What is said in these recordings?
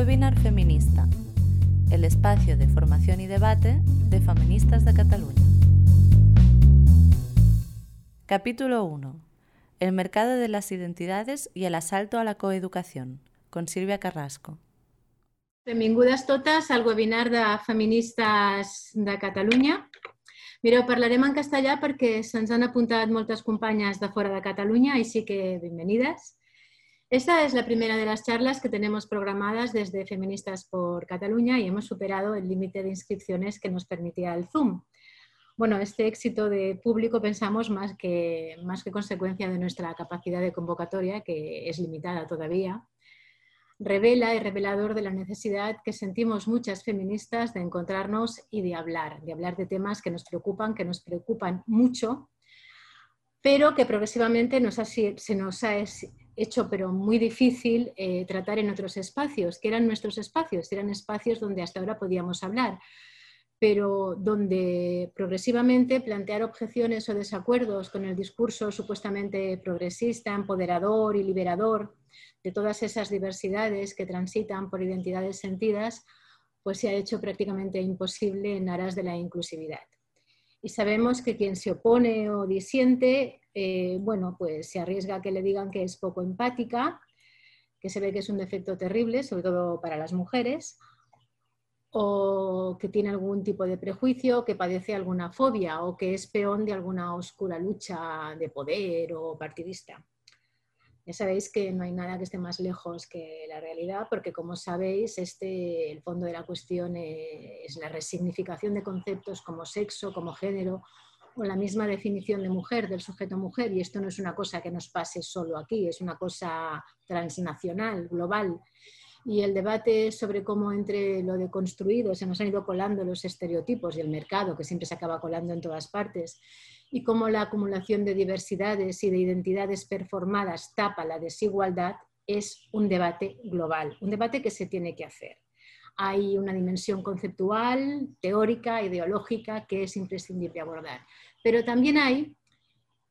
Webinar Feminista, el espacio de formación y debate de feministas de Cataluña. Capítulo 1. El mercado de las identidades y el asalto a la coeducación, con Silvia Carrasco. Benvingudes totes al webinar de feministes de Catalunya. Mireu, parlarem en castellà perquè se'ns han apuntat moltes companyes de fora de Catalunya, així que benvenides. Esta es la primera de las charlas que tenemos programadas desde Feministas por Cataluña y hemos superado el límite de inscripciones que nos permitía el Zoom. Bueno, este éxito de público pensamos más que, más que consecuencia de nuestra capacidad de convocatoria, que es limitada todavía, revela y revelador de la necesidad que sentimos muchas feministas de encontrarnos y de hablar, de hablar de temas que nos preocupan, que nos preocupan mucho, pero que progresivamente se nos ha hecho pero muy difícil eh, tratar en otros espacios, que eran nuestros espacios, eran espacios donde hasta ahora podíamos hablar, pero donde progresivamente plantear objeciones o desacuerdos con el discurso supuestamente progresista, empoderador y liberador de todas esas diversidades que transitan por identidades sentidas, pues se ha hecho prácticamente imposible en aras de la inclusividad. Y sabemos que quien se opone o disiente eh, bueno, pues se arriesga a que le digan que es poco empática, que se ve que es un defecto terrible, sobre todo para las mujeres, o que tiene algún tipo de prejuicio, que padece alguna fobia o que es peón de alguna oscura lucha de poder o partidista. Sabéis que no hay nada que esté más lejos que la realidad, porque como sabéis, este, el fondo de la cuestión es la resignificación de conceptos como sexo, como género o la misma definición de mujer, del sujeto mujer, y esto no es una cosa que nos pase solo aquí, es una cosa transnacional, global. Y el debate sobre cómo entre lo deconstruido se nos han ido colando los estereotipos y el mercado, que siempre se acaba colando en todas partes, y cómo la acumulación de diversidades y de identidades performadas tapa la desigualdad, es un debate global, un debate que se tiene que hacer hay una dimensión conceptual, teórica, ideológica que es imprescindible abordar. Pero también hay,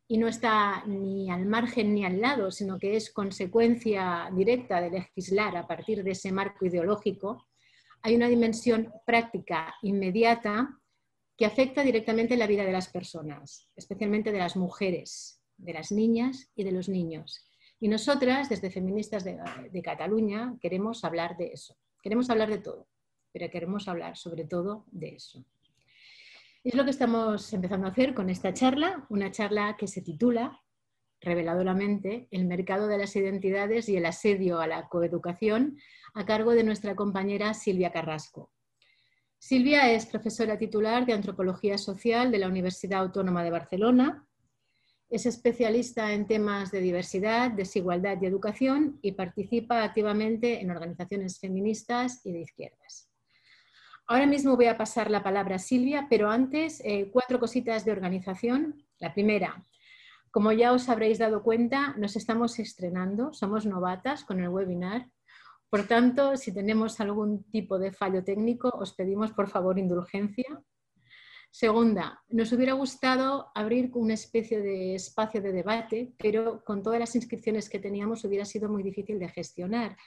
y no está ni al margen ni al lado, sino que es consecuencia directa de legislar a partir de ese marco ideológico, hay una dimensión práctica, inmediata, que afecta directamente la vida de las personas, especialmente de las mujeres, de las niñas y de los niños. Y nosotras, desde Feministas de, de Cataluña, queremos hablar de eso. Queremos hablar de todo, pero queremos hablar sobre todo de eso. Es lo que estamos empezando a hacer con esta charla, una charla que se titula reveladoramente El mercado de las identidades y el asedio a la coeducación a cargo de nuestra compañera Silvia Carrasco. Silvia es profesora titular de Antropología Social de la Universidad Autónoma de Barcelona, es especialista en temas de diversidad, desigualdad y educación y participa activamente en organizaciones feministas y de izquierdas. Ahora mismo voy a pasar la palabra a Silvia, pero antes eh, cuatro cositas de organización. La primera, como ya os habréis dado cuenta, nos estamos estrenando, somos novatas con el webinar. Por tanto, si tenemos algún tipo de fallo técnico, os pedimos por favor indulgencia Segunda, nos hubiera gustado abrir una especie de espacio de debate, pero con todas las inscripciones que teníamos hubiera sido muy difícil de gestionar.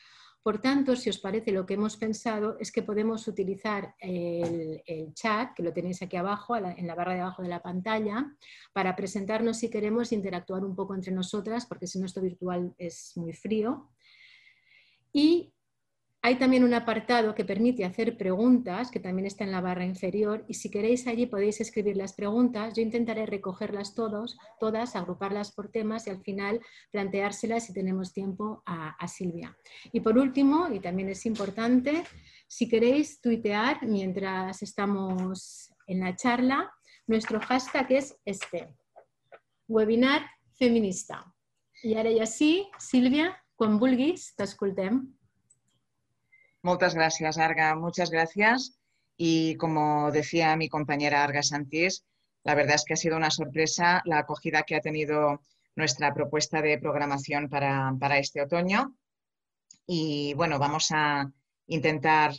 Por tanto, si os parece, lo que hemos pensado es que podemos utilizar el, chat, que lo tenéis aquí abajo, en la barra de abajo de la pantalla, para presentarnos si queremos interactuar un poco entre nosotras, porque si no esto virtual es muy frío. Y hay también un apartado que permite hacer preguntas, que también está en la barra inferior, y si queréis allí podéis escribir las preguntas. Yo intentaré recogerlas todas, agruparlas por temas y al final planteárselas si tenemos tiempo a, Silvia. Y por último, y también es importante, si queréis tuitear mientras estamos en la charla, nuestro hashtag es este, webinar feminista. Y ahora ya sí, Silvia, con vulguis, te escoltem. Muchas gracias, Arga. Muchas gracias. Y como decía mi compañera Arga Santís, la verdad es que ha sido una sorpresa la acogida que ha tenido nuestra propuesta de programación para, este otoño. Y bueno, vamos a intentar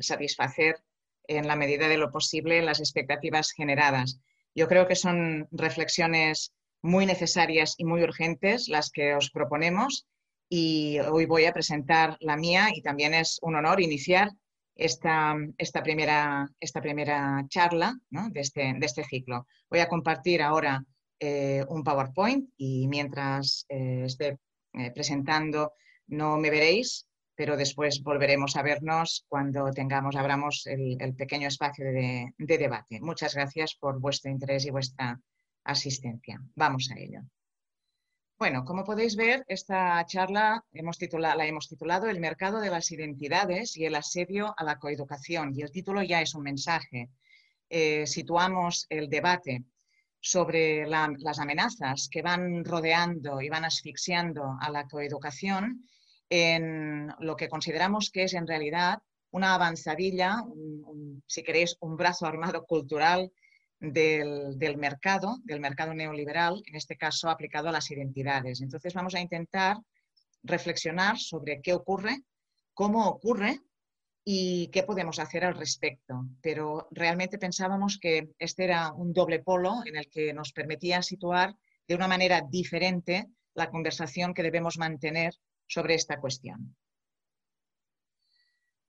satisfacer en la medida de lo posible las expectativas generadas. Yo creo que son reflexiones muy necesarias y muy urgentes las que os proponemos y hoy voy a presentar la mía y también es un honor iniciar esta, primera, charla de, este, de, este, ciclo. Voy a compartir ahora eh, un PowerPoint y mientras eh, esté eh, presentando no me veréis, pero después volveremos a vernos cuando tengamos, abramos el, pequeño espacio de debate. Muchas gracias por vuestro interés y vuestra asistencia. Vamos a ello. Bueno, como podéis ver, esta charla la hemos titulado El mercado de las identidades y el asedio a la coeducación. Y el título ya es un mensaje. Eh, situamos el debate sobre las amenazas que van rodeando y van asfixiando a la coeducación en lo que consideramos que es en realidad una avanzadilla, si queréis, un brazo armado cultural del, mercado, del mercado neoliberal, en este caso aplicado a las identidades. Entonces vamos a intentar reflexionar sobre qué ocurre, cómo ocurre y qué podemos hacer al respecto. Pero realmente pensábamos que este era un doble polo en el que nos permitía situar de una manera diferente la conversación que debemos mantener sobre esta cuestión.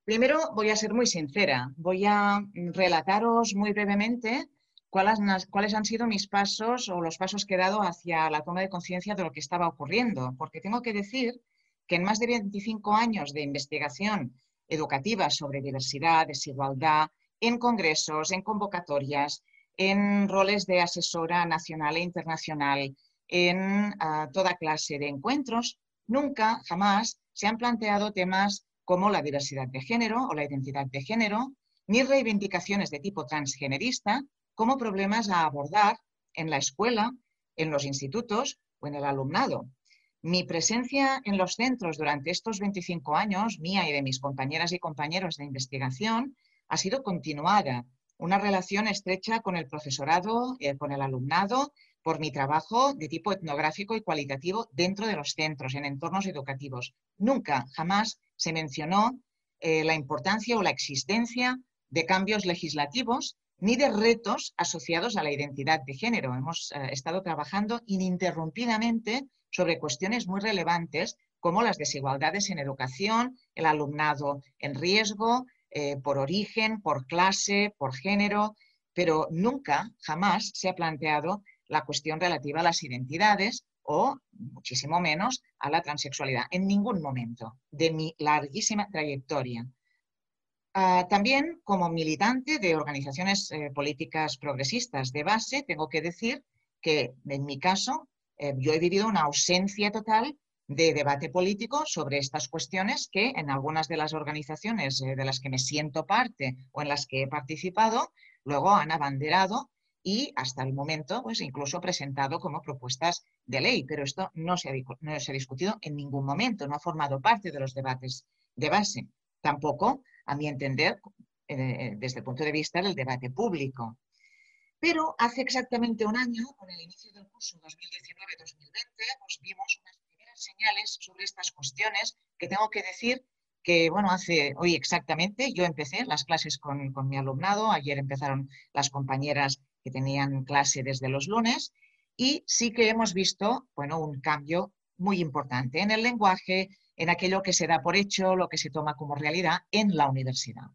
Primero voy a ser muy sincera, voy a relataros muy brevemente cuáles, han sido mis pasos o los pasos que he dado hacia la toma de conciencia de lo que estaba ocurriendo. Porque tengo que decir que en más de 25 años de investigación educativa sobre diversidad, desigualdad, en congresos, en convocatorias, en roles de asesora nacional e internacional, en ah, toda clase de encuentros, nunca, jamás se han planteado temas como la diversidad de género o la identidad de género, ni reivindicaciones de tipo transgenerista, como problemas a abordar en la escuela, en los institutos o en el alumnado. Mi presencia en los centros durante estos 25 años, mía y de mis compañeras y compañeros de investigación, ha sido continuada. Una relación estrecha con el profesorado, eh, con el alumnado, por mi trabajo de tipo etnográfico y cualitativo dentro de los centros, en entornos educativos. Nunca, jamás se mencionó eh, la importancia o la existencia de cambios legislativos ni de retos asociados a la identidad de género. Hemos eh, estado trabajando ininterrumpidamente sobre cuestiones muy relevantes como las desigualdades en educación, el alumnado en riesgo, eh, por origen, por clase, por género, pero nunca, jamás se ha planteado la cuestión relativa a las identidades o, muchísimo menos, a la transexualidad. En ningún momento de mi larguísima trayectoria. Ah, también como militante de organizaciones eh, políticas progresistas de base, tengo que decir que en mi caso eh, yo he vivido una ausencia total de debate político sobre estas cuestiones que en algunas de las organizaciones eh, de las que me siento parte o en las que he participado, luego han abanderado y hasta el momento pues incluso presentado como propuestas de ley, pero esto no se, ha, no se ha discutido en ningún momento, no ha formado parte de los debates de base. Tampoco a mi entender, eh, desde el punto de vista del debate público. Pero hace exactamente un año, con el inicio del curso 2019-2020, pues vimos unas primeras señales sobre estas cuestiones que tengo que decir que, bueno, hace hoy exactamente, yo empecé las clases con, con mi alumnado, ayer empezaron las compañeras que tenían clase desde los lunes y sí que hemos visto, bueno, un cambio muy importante en el lenguaje, en aquello que se da por hecho, lo que se toma como realidad en la universidad.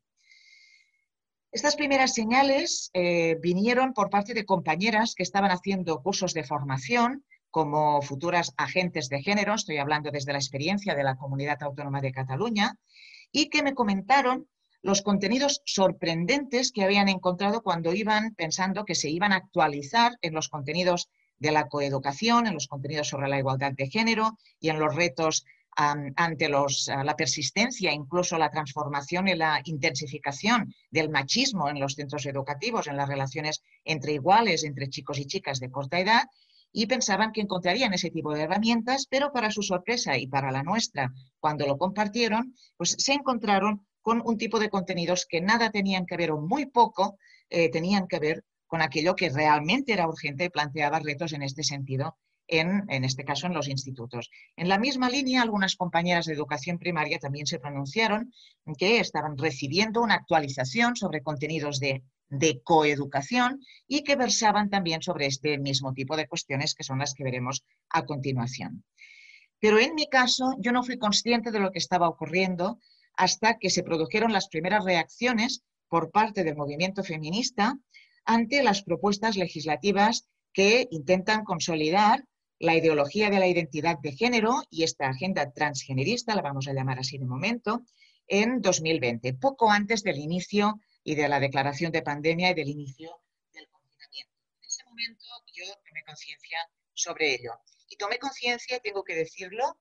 Estas primeras señales eh, vinieron por parte de compañeras que estaban haciendo cursos de formación como futuras agentes de género, estoy hablando desde la experiencia de la Comunidad Autónoma de Cataluña, y que me comentaron los contenidos sorprendentes que habían encontrado cuando iban pensando que se iban a actualizar en los contenidos de la coeducación, en los contenidos sobre la igualdad de género y en los retos ante los, la persistencia, incluso la transformación y la intensificación del machismo en los centros educativos, en las relaciones entre iguales, entre chicos y chicas de corta edad, y pensaban que encontrarían ese tipo de herramientas, pero para su sorpresa y para la nuestra, cuando lo compartieron, pues se encontraron con un tipo de contenidos que nada tenían que ver o muy poco eh, tenían que ver con aquello que realmente era urgente y planteaba retos en este sentido en, este caso en los institutos. En la misma línea, algunas compañeras de educación primaria también se pronunciaron que estaban recibiendo una actualización sobre contenidos de, de coeducación y que versaban también sobre este mismo tipo de cuestiones que son las que veremos a continuación. Pero en mi caso, yo no fui consciente de lo que estaba ocurriendo hasta que se produjeron las primeras reacciones por parte del movimiento feminista ante las propuestas legislativas que intentan consolidar la ideología de la identidad de género y esta agenda transgenerista, la vamos a llamar así de momento, en 2020, poco antes del inicio y de la declaración de pandemia y del inicio del confinamiento. En ese momento yo tomé conciencia sobre ello. Y tomé conciencia, tengo que decirlo,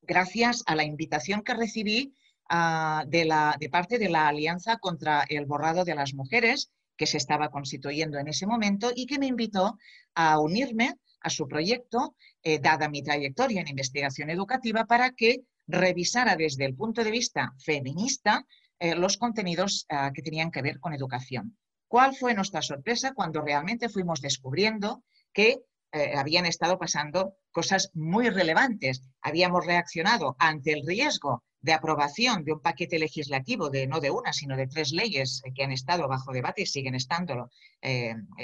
gracias a la invitación que recibí ah, de, la, de parte de la Alianza contra el Borrado de las Mujeres, que se estaba constituyendo en ese momento y que me invitó a unirme a su proyecto, eh, dada mi trayectoria en investigación educativa, para que revisara desde el punto de vista feminista eh, los contenidos ah, que tenían que ver con educación. ¿Cuál fue nuestra sorpresa cuando realmente fuimos descubriendo que eh, habían estado pasando cosas muy relevantes? Habíamos reaccionado ante el riesgo de aprobación de un paquete legislativo de no de una, sino de tres leyes que han estado bajo debate y siguen estándolo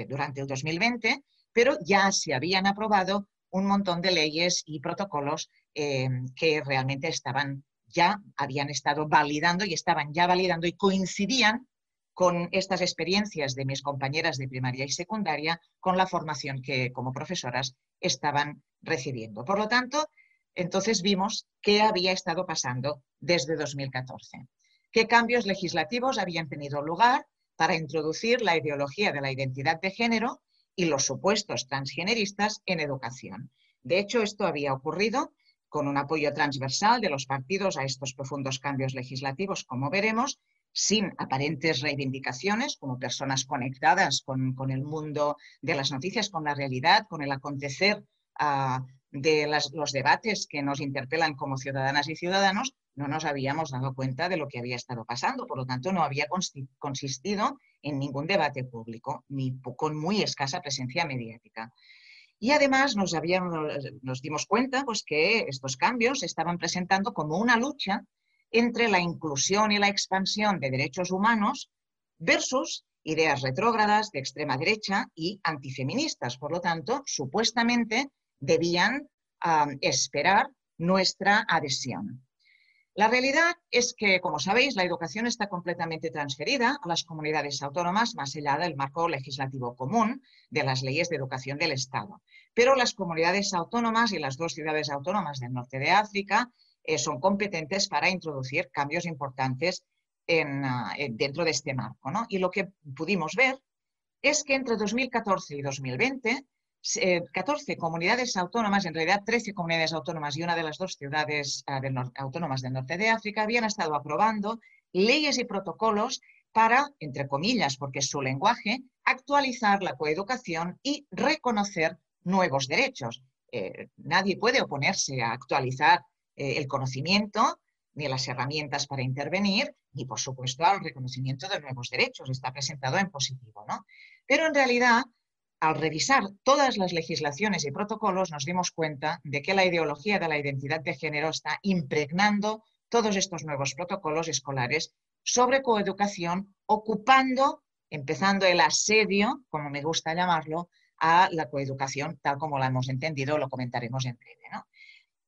durante el 2020 pero ya se habían aprobado un montón de leyes y protocolos eh, que realmente estaban ya habían estado validando y estaban ya validando y coincidían con estas experiencias de mis compañeras de primaria y secundaria con la formación que como profesoras estaban recibiendo. Por lo tanto, entonces vimos qué había estado pasando desde 2014, qué cambios legislativos habían tenido lugar para introducir la ideología de la identidad de género y los supuestos transgeneristas en educación. De hecho, esto había ocurrido con un apoyo transversal de los partidos a estos profundos cambios legislativos, como veremos, sin aparentes reivindicaciones, como personas conectadas con, el mundo de las noticias, con la realidad, con el acontecer ah, de los debates que nos interpelan como ciudadanas y ciudadanos, no nos habíamos dado cuenta de lo que había estado pasando. Por lo tanto, no había consistido en ningún debate público, ni con muy escasa presencia mediática. Y además nos, nos dimos cuenta pues, que estos cambios se estaban presentando como una lucha entre la inclusión y la expansión de derechos humanos versus ideas retrógradas de extrema derecha y antifeministas. Por lo tanto, supuestamente debían esperar nuestra adhesión. La realidad es que, como sabéis, la educación está completamente transferida a las comunidades autónomas más allá del marco legislativo común de las leyes de educación del Estado. Pero las comunidades autónomas y las dos ciudades autónomas del norte de África eh, son competentes para introducir cambios importantes ah, dentro de este marco. Y lo que pudimos ver es que entre 2014 y 2020 14 comunidades autónomas, en realidad 13 comunidades autónomas y una de las dos ciudades ah, autónomas del norte de África habían estado aprobando leyes y protocolos para, entre comillas, porque es su lenguaje, actualizar la coeducación y reconocer nuevos derechos. Eh, nadie puede oponerse a actualizar eh, el conocimiento ni las herramientas para intervenir, ni por supuesto al reconocimiento de nuevos derechos. Está presentado en positivo, ¿no? Pero en realidad al revisar todas las legislaciones y protocolos nos dimos cuenta de que la ideología de la identidad de género está impregnando todos estos nuevos protocolos escolares sobre coeducación, ocupando, empezando el asedio, como me gusta llamarlo, a la coeducación tal como la hemos entendido, lo comentaremos en breve.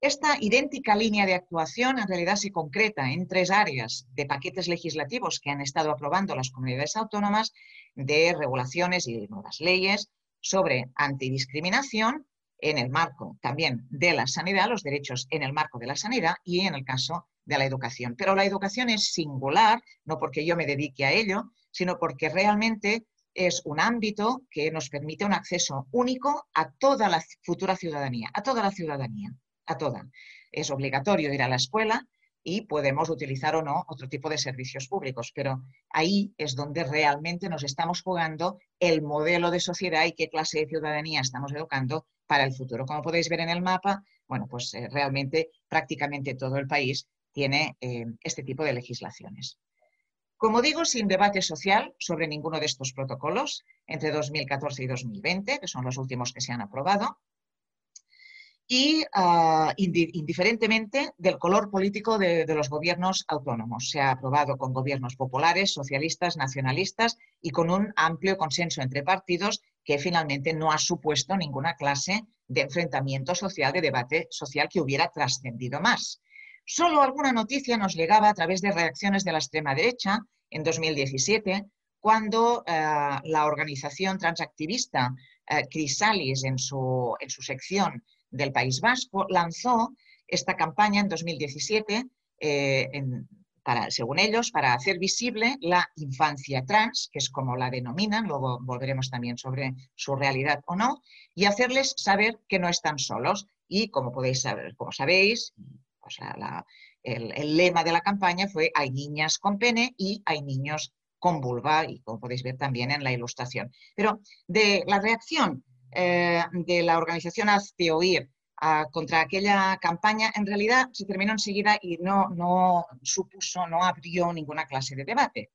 Esta idéntica línea de actuación en realidad se concreta en tres áreas de paquetes legislativos que han estado aprobando las comunidades autónomas de regulaciones y nuevas leyes sobre antidiscriminación en el marco también de la sanidad, los derechos en el marco de la sanidad y en el caso de la educación. Pero la educación es singular, no porque yo me dedique a ello, sino porque realmente es un ámbito que nos permite un acceso único a toda la futura ciudadanía, a toda la ciudadanía, a toda. Es obligatorio ir a la escuela, y podemos utilizar o no otro tipo de servicios públicos, pero ahí es donde realmente nos estamos jugando el modelo de sociedad y qué clase de ciudadanía estamos educando para el futuro. Como podéis ver en el mapa, bueno, pues eh, realmente prácticamente todo el país tiene eh, este tipo de legislaciones. Como digo, sin debate social sobre ninguno de estos protocolos entre 2014 y 2020, que son los últimos que se han aprobado, y ah, indiferentemente del color político de, los gobiernos autónomos. Se ha aprobado con gobiernos populares, socialistas, nacionalistas y con un amplio consenso entre partidos que finalmente no ha supuesto ninguna clase de enfrentamiento social, de debate social que hubiera trascendido más. Solo alguna noticia nos llegaba a través de reacciones de la extrema derecha en 2017, cuando eh, la organización transactivista eh, Crisalis, en su, en su sección del País Vasco, lanzó esta campaña en 2017, eh, para, según ellos, para hacer visible la infancia trans, que es como la denominan, luego volveremos también sobre su realidad o no, y hacerles saber que no están solos. Y como podéis saber, como sabéis, el, el, lema de la campaña fue hay niñas con pene y hay niños con vulva, y como podéis ver también en la ilustración. Pero de la reacción eh, de la organización Hazte Oír contra aquella campaña, en realidad se terminó enseguida y no, no supuso, no abrió ninguna clase de debate.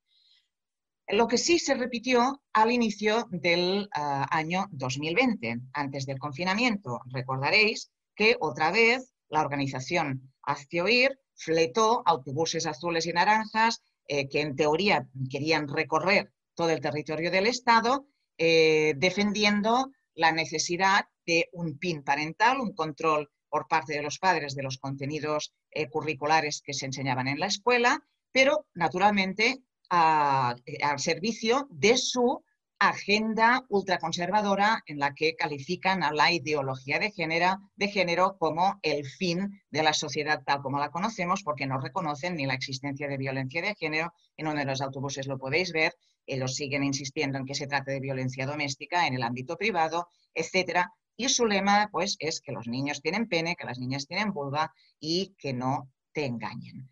Lo que sí se repitió al inicio del ah, año 2020, antes del confinamiento. Recordaréis que otra vez la organización Hazte Oír fletó autobuses azules y naranjas eh, que en teoría querían recorrer todo el territorio del Estado, eh, defendiendo la necesidad de un PIN parental, un control por parte de los padres de los contenidos eh, curriculares que se enseñaban en la escuela, pero naturalmente al servicio de su agenda ultraconservadora en la que califican a la ideología de género, de género como el fin de la sociedad tal como la conocemos, porque no reconocen ni la existencia de violencia de género. En uno de los autobuses lo podéis ver. Ellos siguen insistiendo en que se trata de violencia doméstica en el ámbito privado, etcétera. Y su lema, pues, es que los niños tienen pene, que las niñas tienen vulva y que no te engañen.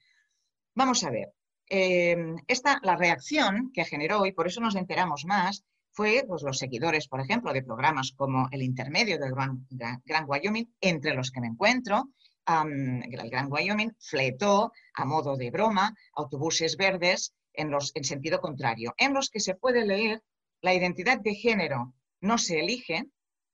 Vamos a ver. Eh, esta, la reacción que generó, y por eso nos enteramos más, fue pues, los seguidores, por ejemplo, de programas como El Intermedio del Gran Wyoming, entre los que me encuentro, el Gran Wyoming fletó a modo de broma autobuses verdes en, los, en sentido contrario, en los que se puede leer la identidad de género no se elige,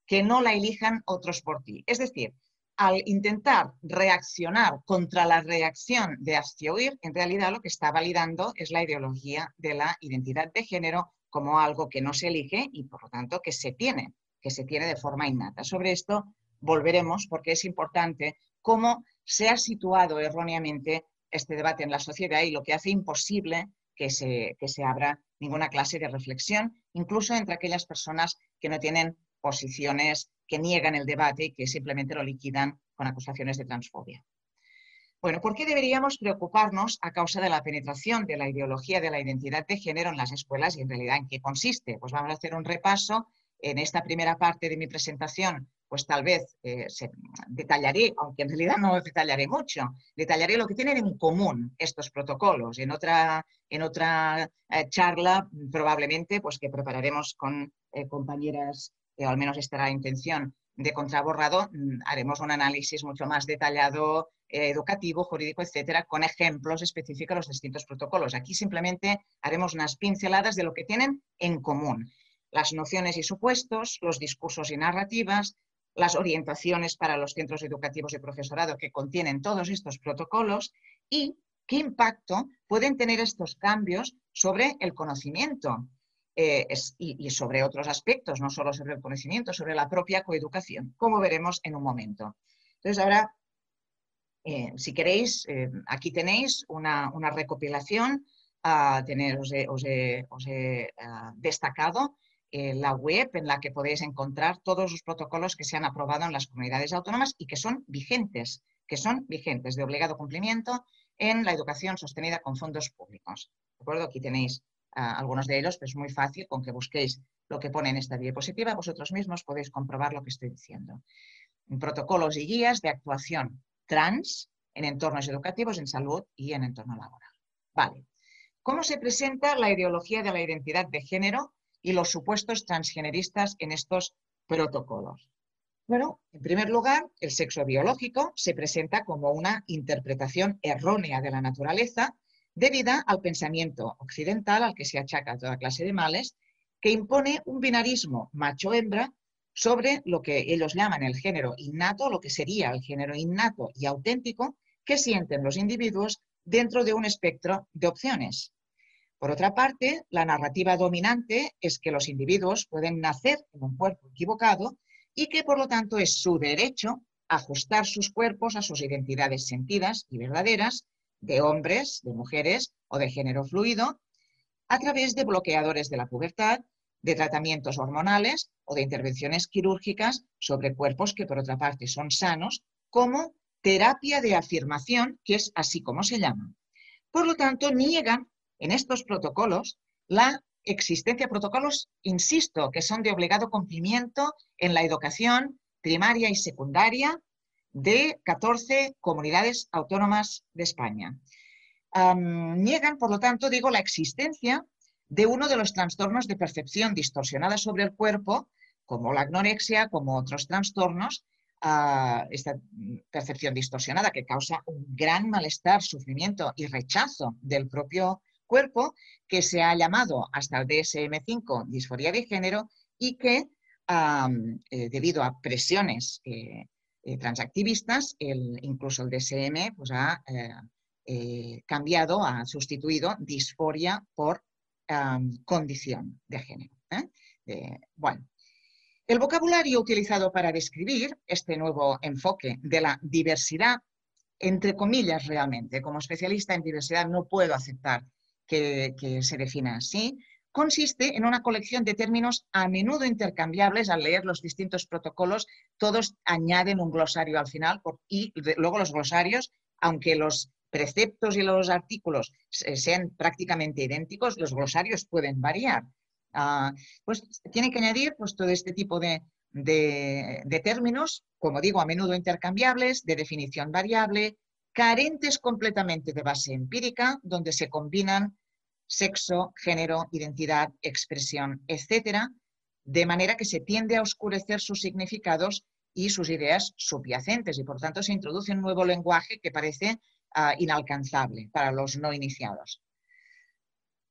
que no la elijan otros por ti. Es decir, al intentar reaccionar contra la reacción de Astioir, en realidad lo que está validando es la ideología de la identidad de género como algo que no se elige y por lo tanto que se tiene, que se tiene de forma innata. Sobre esto volveremos porque es importante cómo se ha situado erróneamente este debate en la sociedad y lo que hace imposible que se, que se abra ninguna clase de reflexión, incluso entre aquellas personas que no tienen posiciones que niegan el debate y que simplemente lo liquidan con acusaciones de transfobia. Bueno, ¿por qué deberíamos preocuparnos a causa de la penetración de la ideología de la identidad de género en las escuelas y en realidad en qué consiste? Pues vamos a hacer un repaso. En esta primera parte de mi presentación, pues tal vez eh, detallaré, aunque en realidad no detallaré mucho, detallaré lo que tienen en común estos protocolos. En otra, en otra eh, charla, probablemente, pues que prepararemos con eh, compañeras, o al menos estará la intención de contraborrado, mm, haremos un análisis mucho más detallado educativo, jurídico, etcétera, con ejemplos específicos de los distintos protocolos. Aquí simplemente haremos unas pinceladas de lo que tienen en común. Las nociones y supuestos, los discursos y narrativas, las orientaciones para los centros educativos y profesorado que contienen todos estos protocolos y qué impacto pueden tener estos cambios sobre el conocimiento eh, y, sobre otros aspectos, no solo sobre el conocimiento, sobre la propia coeducación, como veremos en un momento. Entonces, ahora eh, si queréis, eh, aquí tenéis una, recopilación, uh, os he, ah, destacado eh, la web en la que podéis encontrar todos los protocolos que se han aprobado en las comunidades autónomas y que son vigentes, que son vigentes de obligado cumplimiento en la educación sostenida con fondos públicos. ¿De acuerdo? Aquí tenéis ah, algunos de ellos, pero es muy fácil con que busquéis lo que pone en esta diapositiva, vosotros mismos podéis comprobar lo que estoy diciendo. Protocolos y guías de actuación trans en entornos educativos, en salud y en entorno laboral. Vale. ¿Cómo se presenta la ideología de la identidad de género y los supuestos transgeneristas en estos protocolos? Bueno, en primer lugar, el sexo biológico se presenta como una interpretación errónea de la naturaleza debida al pensamiento occidental al que se achaca toda clase de males, que impone un binarismo macho-hembra sobre lo que ellos llaman el género innato, lo que sería el género innato y auténtico que sienten los individuos dentro de un espectro de opciones. Por otra parte, la narrativa dominante es que los individuos pueden nacer en un cuerpo equivocado y que por lo tanto es su derecho ajustar sus cuerpos a sus identidades sentidas y verdaderas de hombres, de mujeres o de género fluido a través de bloqueadores de la pubertad, de tratamientos hormonales o de intervenciones quirúrgicas sobre cuerpos que por otra parte son sanos, como terapia de afirmación, que es así como se llama. Por lo tanto, niegan en estos protocolos la existencia de protocolos, insisto, que son de obligado cumplimiento en la educación primaria y secundaria de 14 comunidades autónomas de España. niegan, por lo tanto, digo, la existencia de uno de los trastornos de percepción distorsionada sobre el cuerpo, como la anorexia, como otros trastornos, esta percepción distorsionada que causa un gran malestar, sufrimiento y rechazo del propio cuerpo, que se ha llamado hasta el DSM5 disforia de género y que, eh, debido a presiones eh, eh, transactivistas, incluso el DSM pues, ha cambiado, ha sustituido disforia por condición de género. bueno, el vocabulario utilizado para describir este nuevo enfoque de la diversidad, entre comillas realmente, como especialista en diversidad no puedo aceptar que, se defina así, consiste en una colección de términos a menudo intercambiables al leer los distintos protocolos, todos añaden un glosario al final y luego los glosarios, aunque los preceptos y los artículos sean prácticamente idénticos, los glosarios pueden variar. Ah, pues tiene que añadir pues, todo este tipo de, de, términos, como digo, a menudo intercambiables, de definición variable, carentes completamente de base empírica, donde se combinan sexo, género, identidad, expresión, etcétera, de manera que se tiende a oscurecer sus significados y sus ideas subyacentes y por tanto se introduce un nuevo lenguaje que parece Ah, inalcanzable para los no iniciados.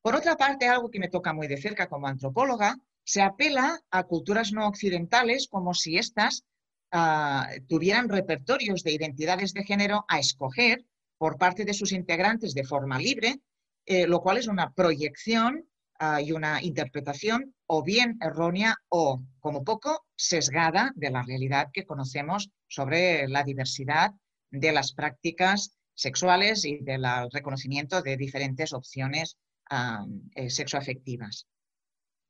Por otra parte, algo que me toca muy de cerca como antropóloga, se apela a culturas no occidentales como si éstas ah, tuvieran repertorios de identidades de género a escoger por parte de sus integrantes de forma libre, eh, lo cual es una proyección ah, y una interpretación o bien errónea o, como poco, sesgada de la realidad que conocemos sobre la diversidad de las prácticas sexuales y del reconocimiento de diferentes opciones eh, sexoafectivas.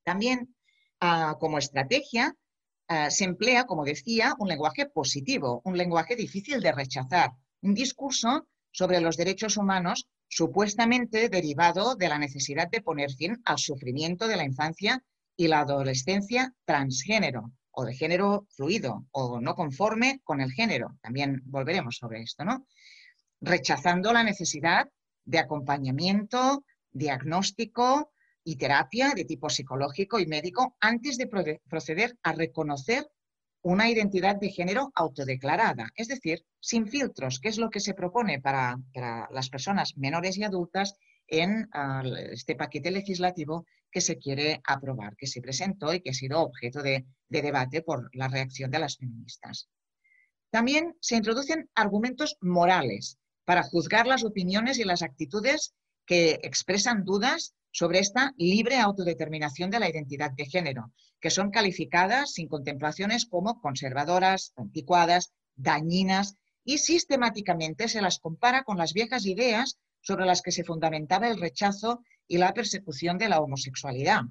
También ah, como estrategia se emplea, como decía, un lenguaje positivo, un lenguaje difícil de rechazar, un discurso sobre los derechos humanos supuestamente derivado de la necesidad de poner fin al sufrimiento de la infancia y la adolescencia transgénero o de género fluido o no conforme con el género. También volveremos sobre esto, ¿no? rechazando la necesidad de acompañamiento, diagnóstico y terapia de tipo psicológico y médico antes de proceder a reconocer una identidad de género autodeclarada, es decir, sin filtros, que es lo que se propone para, las personas menores y adultas en ah, este paquete legislativo que se quiere aprobar, que se presentó y que ha sido objeto de debate por la reacción de las feministas. También se introducen argumentos morales para juzgar las opiniones y las actitudes que expresan dudas sobre esta libre autodeterminación de la identidad de género, que son calificadas sin contemplaciones como conservadoras, anticuadas, dañinas y sistemáticamente se las compara con las viejas ideas sobre las que se fundamentaba el rechazo y la persecución de la homosexualidad.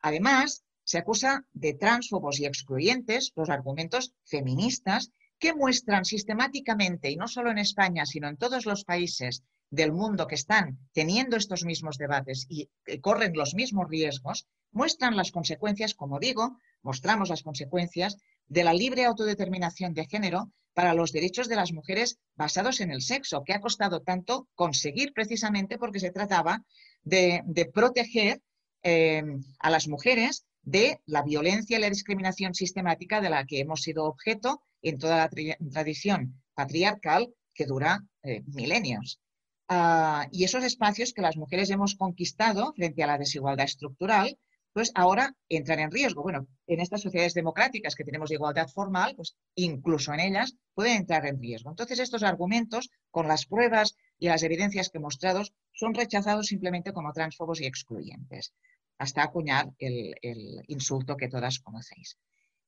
Además, se acusa de transfobos y excluyentes los argumentos feministas que muestran sistemáticamente, y no solo en España, sino en todos los países del mundo que están teniendo estos mismos debates y corren los mismos riesgos, muestran las consecuencias, como digo, mostramos las consecuencias de la libre autodeterminación de género para los derechos de las mujeres basados en el sexo, que ha costado tanto conseguir precisamente porque se trataba de, proteger eh, a las mujeres de la violencia y la discriminación sistemática de la que hemos sido objeto en toda la tradición patriarcal que dura eh, milenios. Ah, y esos espacios que las mujeres hemos conquistado frente a la desigualdad estructural, pues ahora entran en riesgo. Bueno, en estas sociedades democráticas que tenemos igualdad formal, pues incluso en ellas pueden entrar en riesgo. Entonces, estos argumentos, con las pruebas y las evidencias que he mostrado, son rechazados simplemente como transfobos y excluyentes, hasta acuñar el insulto que todas conocéis.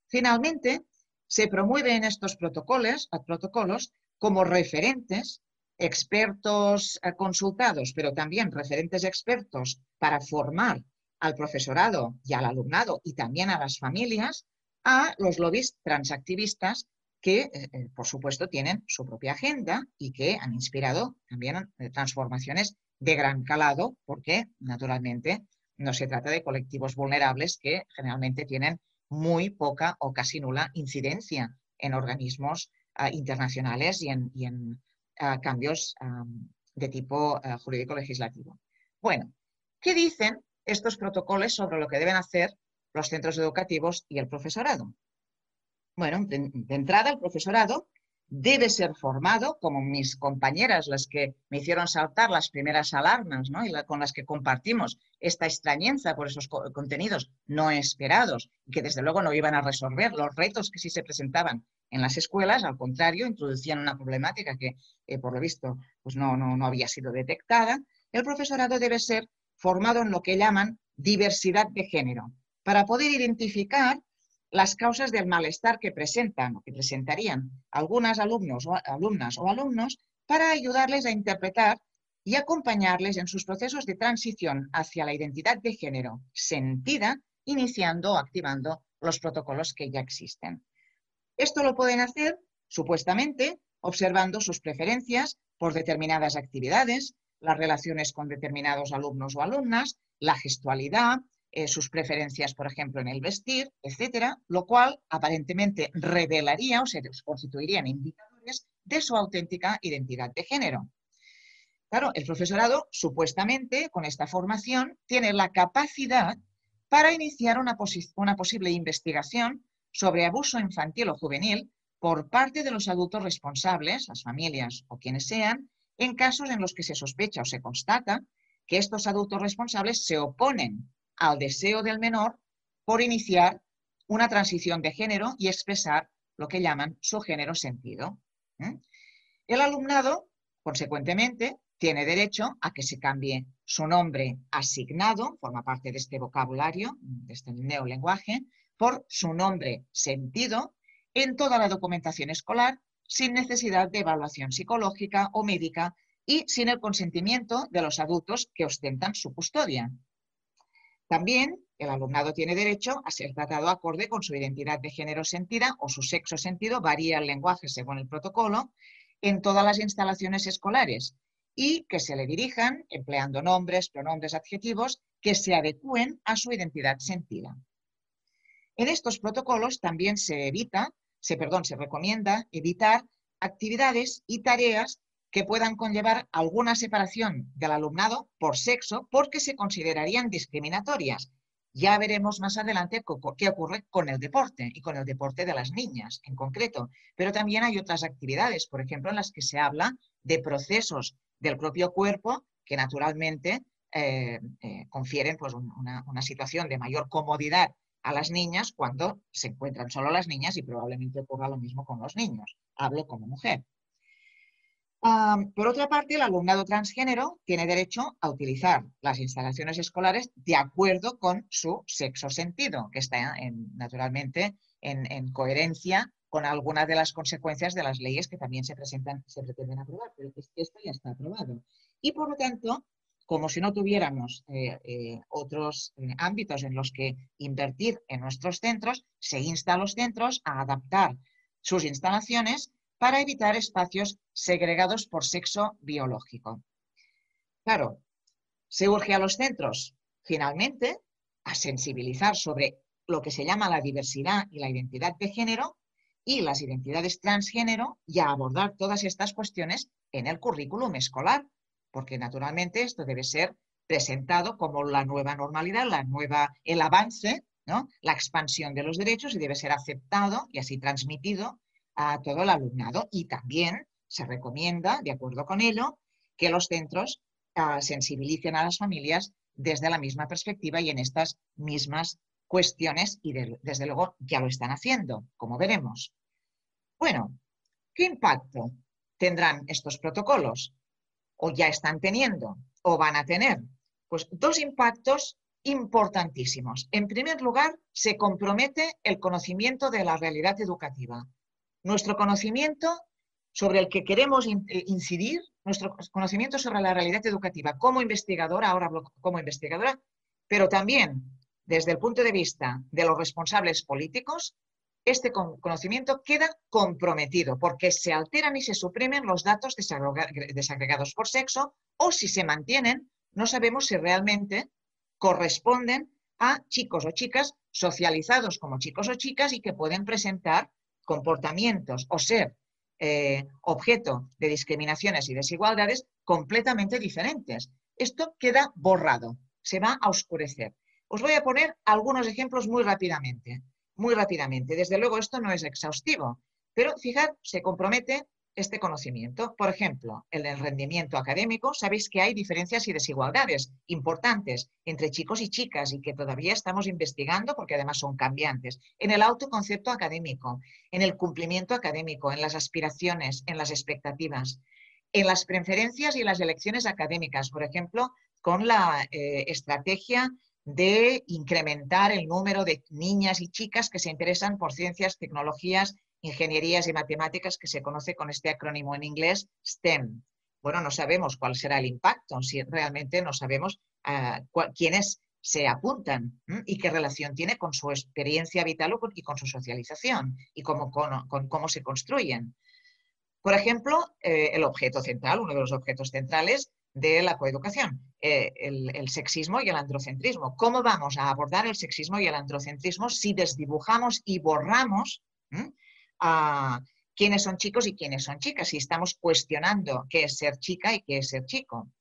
Finalmente, se promueven estos protocolos, protocolos como referentes, expertos eh, consultados, pero también referentes expertos para formar al profesorado y al alumnado y también a las familias a los lobbies transactivistas que, eh, eh, por supuesto, tienen su propia agenda y que han inspirado también transformaciones de gran calado, porque, naturalmente, no se trata de colectivos vulnerables que generalmente tienen muy poca o casi nula incidencia en organismos internacionales y en, cambios de tipo ah, jurídico-legislativo. Bueno, ¿qué dicen estos protocolos sobre lo que deben hacer los centros educativos y el profesorado? Bueno, de entrada, el profesorado debe ser formado, como mis compañeras, las que me hicieron saltar las primeras alarmas ¿no? y con las que compartimos esta extrañeza por esos contenidos no esperados y que desde luego no iban a resolver los retos que sí se presentaban en las escuelas, al contrario, introducían una problemática que, eh, por lo visto, pues no, no, no había sido detectada. El profesorado debe ser formado en lo que llaman diversidad de género, para poder identificar las causas del malestar que presentan o que presentarían algunas alumnos o alumnas o alumnos para ayudarles a interpretar y acompañarles en sus procesos de transición hacia la identidad de género sentida, iniciando o activando los protocolos que ya existen. Esto lo pueden hacer, supuestamente, observando sus preferencias por determinadas actividades, las relaciones con determinados alumnos o alumnas, la gestualidad, eh, sus preferencias, por ejemplo, en el vestir, etcétera, lo cual aparentemente revelaría o se constituirían indicadores de su auténtica identidad de género. Claro, el profesorado, supuestamente, con esta formación, tiene la capacidad para iniciar una, una posible investigación sobre abuso infantil o juvenil por parte de los adultos responsables, las familias o quienes sean, en casos en los que se sospecha o se constata que estos adultos responsables se oponen al deseo del menor por iniciar una transición de género y expresar lo que llaman su género sentido. El alumnado, consecuentemente, tiene derecho a que se cambie su nombre asignado, forma parte de este vocabulario, de este neolenguaje, por su nombre sentido en toda la documentación escolar sin necesidad de evaluación psicológica o médica y sin el consentimiento de los adultos que ostentan su custodia. También el alumnado tiene derecho a ser tratado acorde con su identidad de género sentida o su sexo sentido, varía el lenguaje según el protocolo, en todas las instalaciones escolares y que se le dirijan empleando nombres, pronombres, adjetivos que se adecúen a su identidad sentida. En estos protocolos también se evita, se, perdón, se recomienda evitar actividades y tareas que puedan conllevar alguna separación del alumnado por sexo porque se considerarían discriminatorias. Ya veremos más adelante qué ocurre con el deporte y con el deporte de las niñas en concreto. Pero también hay otras actividades, por ejemplo, en las que se habla de procesos del propio cuerpo que naturalmente eh, eh, confieren pues, una, una situación de mayor comodidad a las niñas cuando se encuentran solo las niñas y probablemente ocurra lo mismo con los niños. Hablo como mujer por otra parte, el alumnado transgénero tiene derecho a utilizar las instalaciones escolares de acuerdo con su sexo sentido, que está naturalmente en, coherencia con algunas de las consecuencias de las leyes que también se presentan, se pretenden aprobar, pero esto ya está aprobado. Y por lo tanto, como si no tuviéramos eh, eh, otros eh, ámbitos en los que invertir en nuestros centros, se insta a los centros a adaptar sus instalaciones para evitar espacios segregados por sexo biológico. Claro, se urge a los centros, finalmente, a sensibilizar sobre lo que se llama la diversidad y la identidad de género y las identidades transgénero y a abordar todas estas cuestiones en el currículum escolar, porque naturalmente esto debe ser presentado como la nueva normalidad, la nueva, el avance, ¿no? la expansión de los derechos y debe ser aceptado y así transmitido a todo el alumnado y también se recomienda, de acuerdo con ello, que los centros ah, sensibilicen a las familias desde la misma perspectiva y en estas mismas cuestiones y desde luego ya lo están haciendo, como veremos. Bueno, ¿qué impacto tendrán estos protocolos? ¿O ya están teniendo? ¿O van a tener? Pues dos impactos importantísimos. En primer lugar, se compromete el conocimiento de la realidad educativa. Nuestro conocimiento sobre el que queremos eh, incidir, nuestro conocimiento sobre la realidad educativa como investigadora, ahora hablo como investigadora, pero también desde el punto de vista de los responsables políticos, este conocimiento queda comprometido porque se alteran y se suprimen los datos desagregados por sexo o si se mantienen, no sabemos si realmente corresponden a chicos o chicas socializados como chicos o chicas y que pueden presentar comportamientos o ser eh, objeto de discriminaciones y desigualdades completamente diferentes. Esto queda borrado, se va a oscurecer. Os voy a poner algunos ejemplos muy rápidamente, muy rápidamente. Desde luego esto no es exhaustivo, pero fijad, se compromete este conocimiento. Por ejemplo, en el rendimiento académico, sabéis que hay diferencias y desigualdades importantes entre chicos y chicas y que todavía estamos investigando porque además son cambiantes. En el autoconcepto académico, en el cumplimiento académico, en las aspiraciones, en las expectativas, en las preferencias y las elecciones académicas, por ejemplo, con la eh, estrategia de incrementar el número de niñas y chicas que se interesan por ciencias, tecnologías ingenierías y matemáticas que se conoce con este acrónimo en inglés STEM. Bueno, no sabemos cuál será el impacto, si realmente no sabemos ah, quiénes se apuntan y qué relación tiene con su experiencia vital y con su socialización y cómo, con, cómo se construyen. Por ejemplo, eh, el objeto central, uno de los objetos centrales de la coeducación, eh, el, sexismo y el androcentrismo. ¿Cómo vamos a abordar el sexismo y el androcentrismo si desdibujamos y borramos a quiénes son chicos y quiénes son chicas, si estamos cuestionando qué es ser chica y qué es ser chico.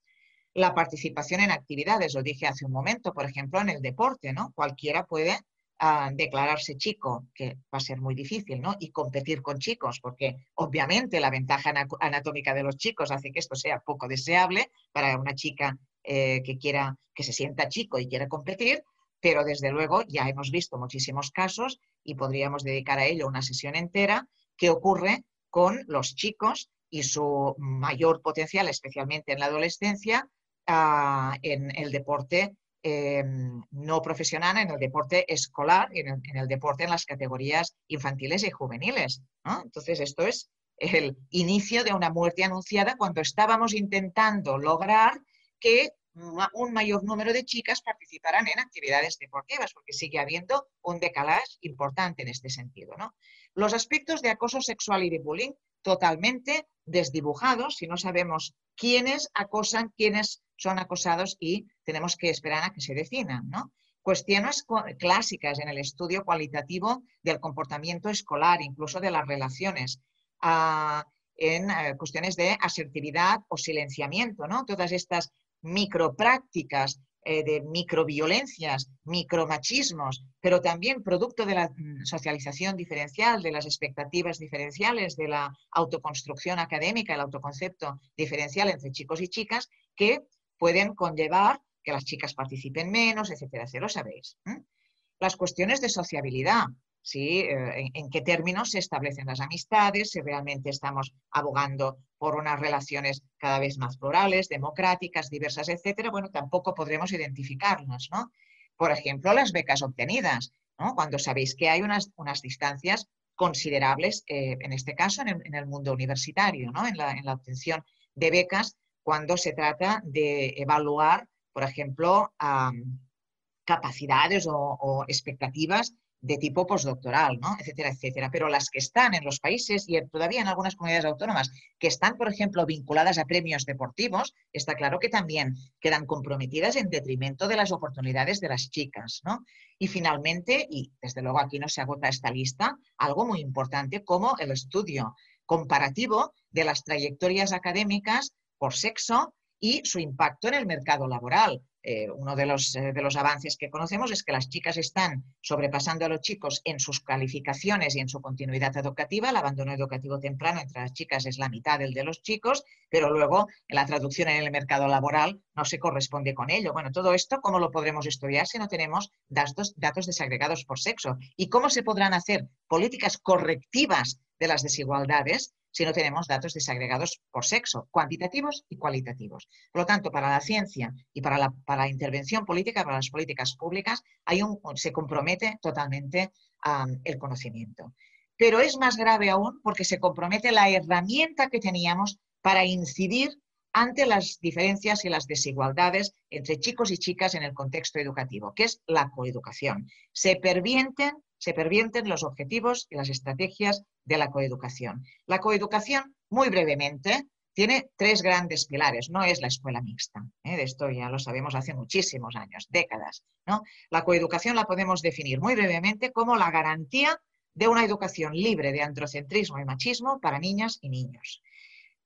La participación en actividades, lo dije hace un momento, por ejemplo, en el deporte, ¿no? Cualquiera puede ah, declararse chico, que va a ser muy difícil, ¿no? Y competir con chicos, porque obviamente la ventaja anatómica de los chicos hace que esto sea poco deseable para una chica eh, que quiera, que se sienta chico y quiera competir, pero desde luego ya hemos visto muchísimos casos y podríamos dedicar a ello una sesión entera que ocurre con los chicos y su mayor potencial, especialmente en la adolescencia, ah, en el deporte em, no profesional, en el deporte escolar y en el, deporte en las categorías infantiles y juveniles. Entonces, esto es el inicio de una muerte anunciada cuando estábamos intentando lograr que un mayor número de chicas participarán en actividades deportivas, porque sigue habiendo un decalage importante en este sentido. ¿no? Los aspectos de acoso sexual y de bullying totalmente desdibujados, si no sabemos quiénes acosan, quiénes son acosados y tenemos que esperar a que se definan. ¿no? Cuestiones clásicas en el estudio cualitativo del comportamiento escolar, incluso de las relaciones. Ah, en eh, cuestiones de asertividad o silenciamiento, ¿no? Todas estas microprácticas eh, de microviolencias, micromachismos, pero también producto de la mm, socialización diferencial, de las expectativas diferenciales, de la autoconstrucción académica, el autoconcepto diferencial entre chicos y chicas, que pueden conllevar que las chicas participen menos, etcétera, etcétera, lo sabéis. Las cuestiones de sociabilidad, ¿sí? Eh, en, qué términos se establecen las amistades, si realmente estamos abogando por unas relaciones cada vez más plurales, democráticas, diversas, etcétera, bueno, tampoco podremos identificarnos, ¿no? Por ejemplo, las becas obtenidas, ¿no? Cuando sabéis que hay unas, unas distancias considerables, eh, en este caso, en el, mundo universitario, ¿no? En la, en la obtención de becas, cuando se trata de evaluar, por ejemplo, capacidades o, o expectativas de tipo postdoctoral, ¿no? etcétera, etcétera. Pero las que están en los países y todavía en algunas comunidades autónomas que están, por ejemplo, vinculadas a premios deportivos, está claro que también quedan comprometidas en detrimento de las oportunidades de las chicas. ¿no? Y finalmente, y desde luego aquí no se agota esta lista, algo muy importante como el estudio comparativo de las trayectorias académicas por sexo y su impacto en el mercado laboral. Eh, uno de los, eh, de los, avances que conocemos es que las chicas están sobrepasando a los chicos en sus calificaciones y en su continuidad educativa. El abandono educativo temprano entre las chicas es la mitad del de los chicos, pero luego la traducción en el mercado laboral no se corresponde con ello. Bueno, todo esto, ¿cómo lo podremos estudiar si no tenemos datos, datos desagregados por sexo? ¿Y cómo se podrán hacer políticas correctivas de las desigualdades si no tenemos datos desagregados por sexo, cuantitativos y cualitativos. Por lo tanto, para la ciencia y para la, para intervención política, para las políticas públicas, hay un, se compromete totalmente el conocimiento. Pero es más grave aún porque se compromete la herramienta que teníamos para incidir ante las diferencias y las desigualdades entre chicos y chicas en el contexto educativo, que es la coeducación. Se pervienten, se pervienten los objetivos y las estrategias de la coeducación. La coeducación, muy brevemente, tiene tres grandes pilares. No es la escuela mixta. ¿eh? De esto ya lo sabemos hace muchísimos años, décadas. ¿no? La coeducación la podemos definir muy brevemente como la garantía de una educación libre de androcentrismo y machismo para niñas y niños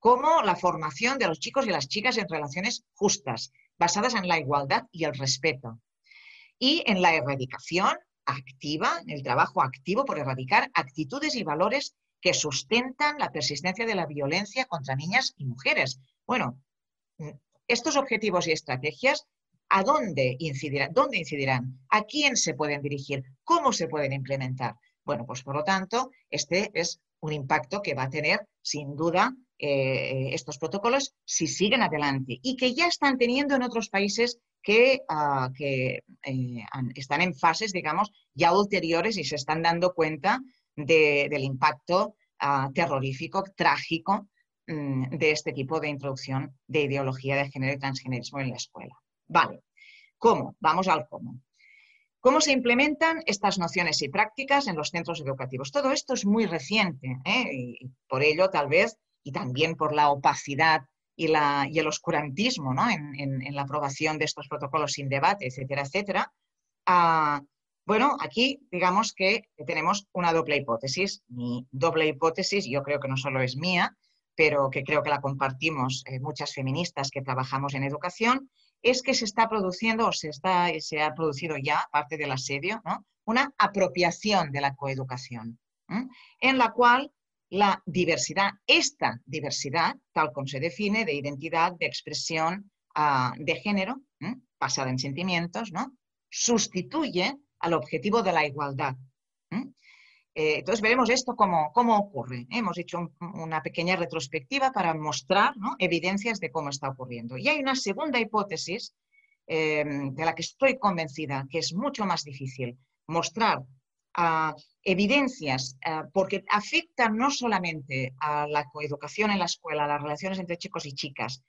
como la formación de los chicos y las chicas en relaciones justas, basadas en la igualdad y el respeto. Y en la erradicación activa, el trabajo activo por erradicar actitudes y valores que sustentan la persistencia de la violencia contra niñas y mujeres. Bueno, estos objetivos y estrategias, ¿a dónde incidirán? ¿Dónde incidirán? ¿A quién se pueden dirigir? ¿Cómo se pueden implementar? Bueno, pues por lo tanto, este es un impacto que va a tener, sin duda, eh, estos protocolos si siguen adelante y que ya están teniendo en otros países que, ah, eh, están en fases, digamos, ya ulteriores y se están dando cuenta del impacto ah, terrorífico, trágico mm, de este tipo de introducción de ideología de género y transgenerismo en la escuela. Vale, ¿cómo? Vamos al cómo. ¿Cómo se implementan estas nociones y prácticas en los centros educativos? Todo esto es muy reciente ¿eh? y por ello tal vez y también por la opacidad y, el oscurantismo ¿no? en, la aprobación de estos protocolos sin debate, etcétera, etcétera. Ah, bueno, aquí digamos que tenemos una doble hipótesis. Mi doble hipótesis, yo creo que no solo es mía, pero que creo que la compartimos eh, muchas feministas que trabajamos en educación, es que se está produciendo o se, está, se ha producido ya, parte del asedio, una apropiación de la coeducación, en la cual la diversidad, esta diversidad, tal como se define, de identidad, de expresión ah, de género, basada en sentimientos, ¿no? sustituye al objetivo de la igualdad. Eh, entonces veremos esto cómo, cómo ocurre. Hemos hecho una pequeña retrospectiva para mostrar evidencias de cómo está ocurriendo. Y hay una segunda hipótesis eh, de la que estoy convencida, que es mucho más difícil, mostrar evidencias, eh, porque afectan no solamente a la coeducación en la escuela, a las relaciones entre chicos y chicas,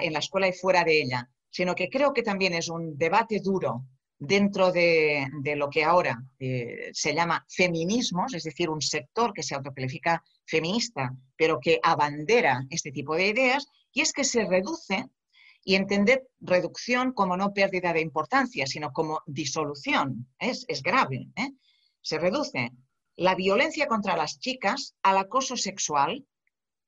en la escuela y fuera de ella, sino que creo que también es un debate duro dentro de, lo que ahora eh, se llama feminismos, es decir, un sector que se autocalifica feminista, pero que abandera este tipo de ideas, y es que se reduce y entender reducción como no pérdida de importancia, sino como disolución. Es, es grave. ¿eh? Se reduce. La violencia contra las chicas al acoso sexual,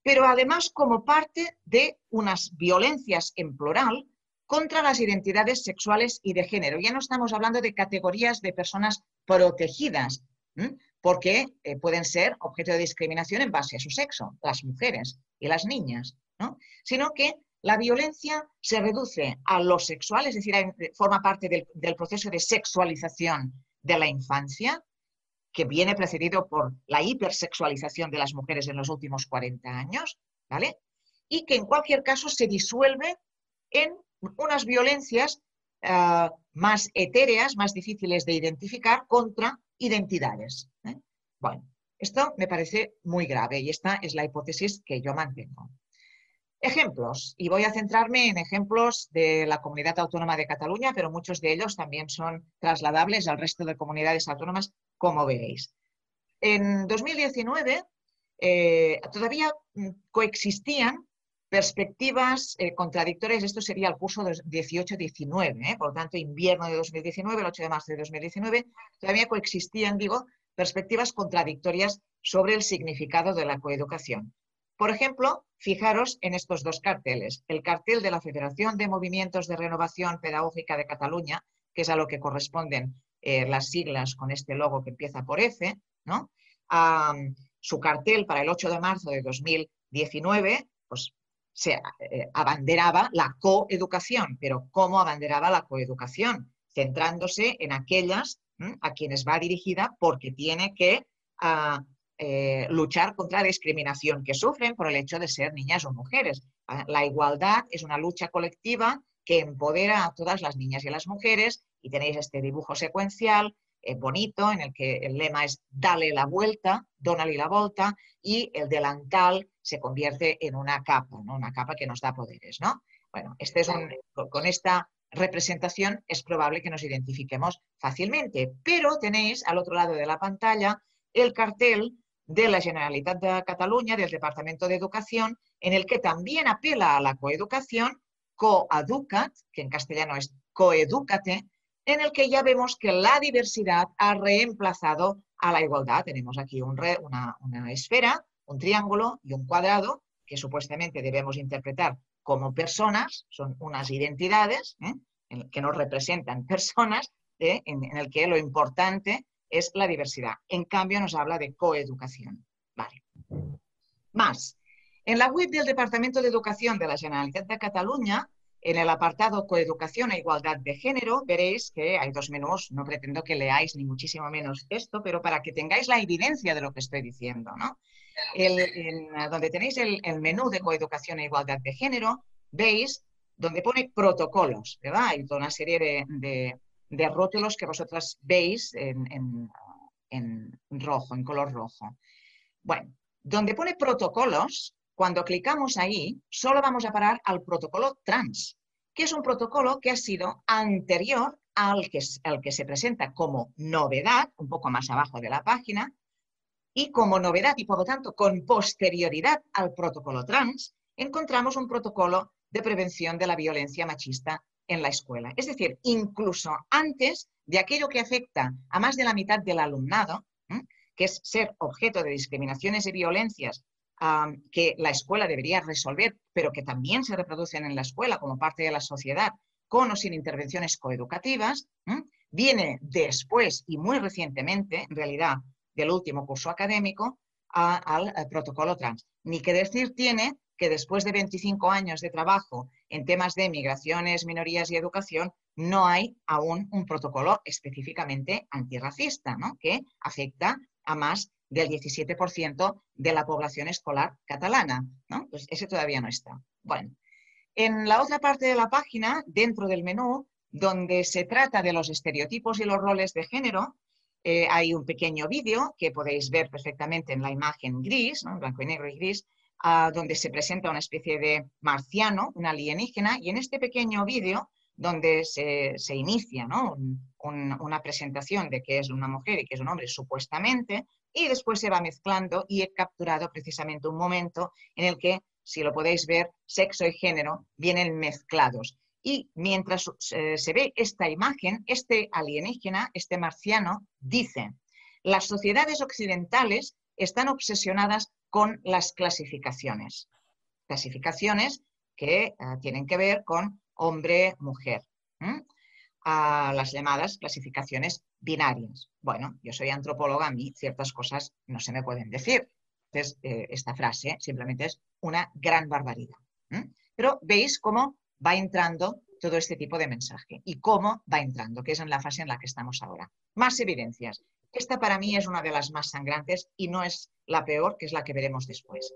pero además como parte de unas violencias en plural contra las identidades sexuales y de género. Ya no estamos hablando de categorías de personas protegidas, porque eh, pueden ser objeto de discriminación en base a su sexo, las mujeres y las niñas, sino que la violencia se reduce a lo sexual, es decir, forma parte del proceso de sexualización de la infancia, que viene precedido por la hipersexualización de las mujeres en los últimos 40 años, ¿vale? Y que en cualquier caso se disuelve en unas violencias eh, más etéreas, más difíciles de identificar contra identidades. ¿eh? Bueno, esto me parece muy grave y esta es la hipótesis que yo mantengo. Ejemplos, y voy a centrarme en ejemplos de la Comunidad Autónoma de Cataluña, pero muchos de ellos también son trasladables al resto de comunidades autónomas como veréis. En 2019 eh, todavía mm, coexistían perspectivas eh, contradictorias. Esto sería el curso 18-19, ¿eh? por lo tanto, invierno de 2019, el 8 de marzo de 2019, todavía coexistían, digo, perspectivas contradictorias sobre el significado de la coeducación. Por ejemplo, fijaros en estos dos carteles. El cartel de la Federación de Movimientos de Renovación Pedagógica de Cataluña, que es a lo que corresponden eh, las siglas con este logo que empieza por F, ¿no? su cartel para el 8 de marzo de 2019, pues se eh, abanderaba la coeducación, pero ¿cómo abanderaba la coeducación? Centrándose en aquellas a quienes va dirigida porque tiene que eh, luchar contra la discriminación que sufren por el hecho de ser niñas o mujeres. Ah, la igualdad es una lucha colectiva que empodera a todas las niñas y a las mujeres y tenéis este dibujo secuencial eh, bonito en el que el lema es dale la vuelta, dónale la vuelta y el delantal se convierte en una capa, ¿no? una capa que nos da poderes. ¿no? Bueno, este es con esta representación es probable que nos identifiquemos fácilmente, pero tenéis al otro lado de la pantalla el cartel de la Generalitat de Cataluña, del Departamento de Educación, en el que también apela a la coeducación, coeducat, que en castellano es coedúcate, en el que ya vemos que la diversidad ha reemplazado a la igualdad. Tenemos aquí una, esfera, un triángulo y un cuadrado que supuestamente debemos interpretar como personas, son unas identidades ¿eh? que nos representan personas, ¿eh? en, en, el que lo importante es la diversidad. En cambio, nos habla de coeducación. Vale. Más. En la web del Departamento de Educación de la Generalitat de Cataluña, en el apartado Coeducación e Igualdad de Género, veréis que hay dos menús. No pretendo que leáis ni muchísimo menos esto, pero para que tengáis la evidencia de lo que estoy diciendo. ¿no? donde tenéis el, menú de Coeducación e Igualdad de Género, veis donde pone protocolos, ¿verdad? Hay toda una serie de rótulos que vosotras veis en, rojo, en color rojo. Bueno, donde pone protocolos, cuando clicamos ahí, solo vamos a parar al protocolo trans, que es un protocolo que ha sido anterior al que, se presenta como novedad, un poco más abajo de la página, y como novedad y por lo tanto con posterioridad al protocolo trans, encontramos un protocolo de prevención de la violencia machista en la escuela. Es decir, incluso antes de aquello que afecta a más de la mitad del alumnado, que es ser objeto de discriminaciones y violencias que la escuela debería resolver, pero que también se reproducen en la escuela como parte de la sociedad, con o sin intervenciones coeducativas, viene después y muy recientemente, en realidad, del último curso académico, al protocolo trans. Ni que decir tiene que después de 25 años de trabajo en temas de migraciones, minorías y educación, no hay aún un protocolo específicamente antirracista, ¿no? que afecta a más del 17% de la población escolar catalana. ¿no? Pues ese todavía no está. Bueno, en la otra parte de la página, dentro del menú, donde se trata de los estereotipos y los roles de género, eh, hay un pequeño vídeo que podéis ver perfectamente en la imagen gris, ¿no? blanco y negro y gris, donde se presenta una especie de marciano, un alienígena, y en este pequeño vídeo donde se, inicia una presentación de que es una mujer y que es un hombre supuestamente, y después se va mezclando y he capturado precisamente un momento en el que, si lo podéis ver, sexo y género vienen mezclados. Y mientras eh, se ve esta imagen, este alienígena, este marciano, dice, las sociedades occidentales están obsesionadas con las clasificaciones. Clasificaciones que eh, tienen que ver con hombre-mujer. A las llamadas clasificaciones binarias. Bueno, yo soy antropóloga, a mí ciertas cosas no se me pueden decir. Entonces, eh, esta frase simplemente es una gran barbaridad. Pero veis cómo va entrando todo este tipo de mensaje y cómo va entrando, que es en la fase en la que estamos ahora. Más evidencias. Esta para mí es una de las más sangrantes y no es la peor, que es la que veremos después.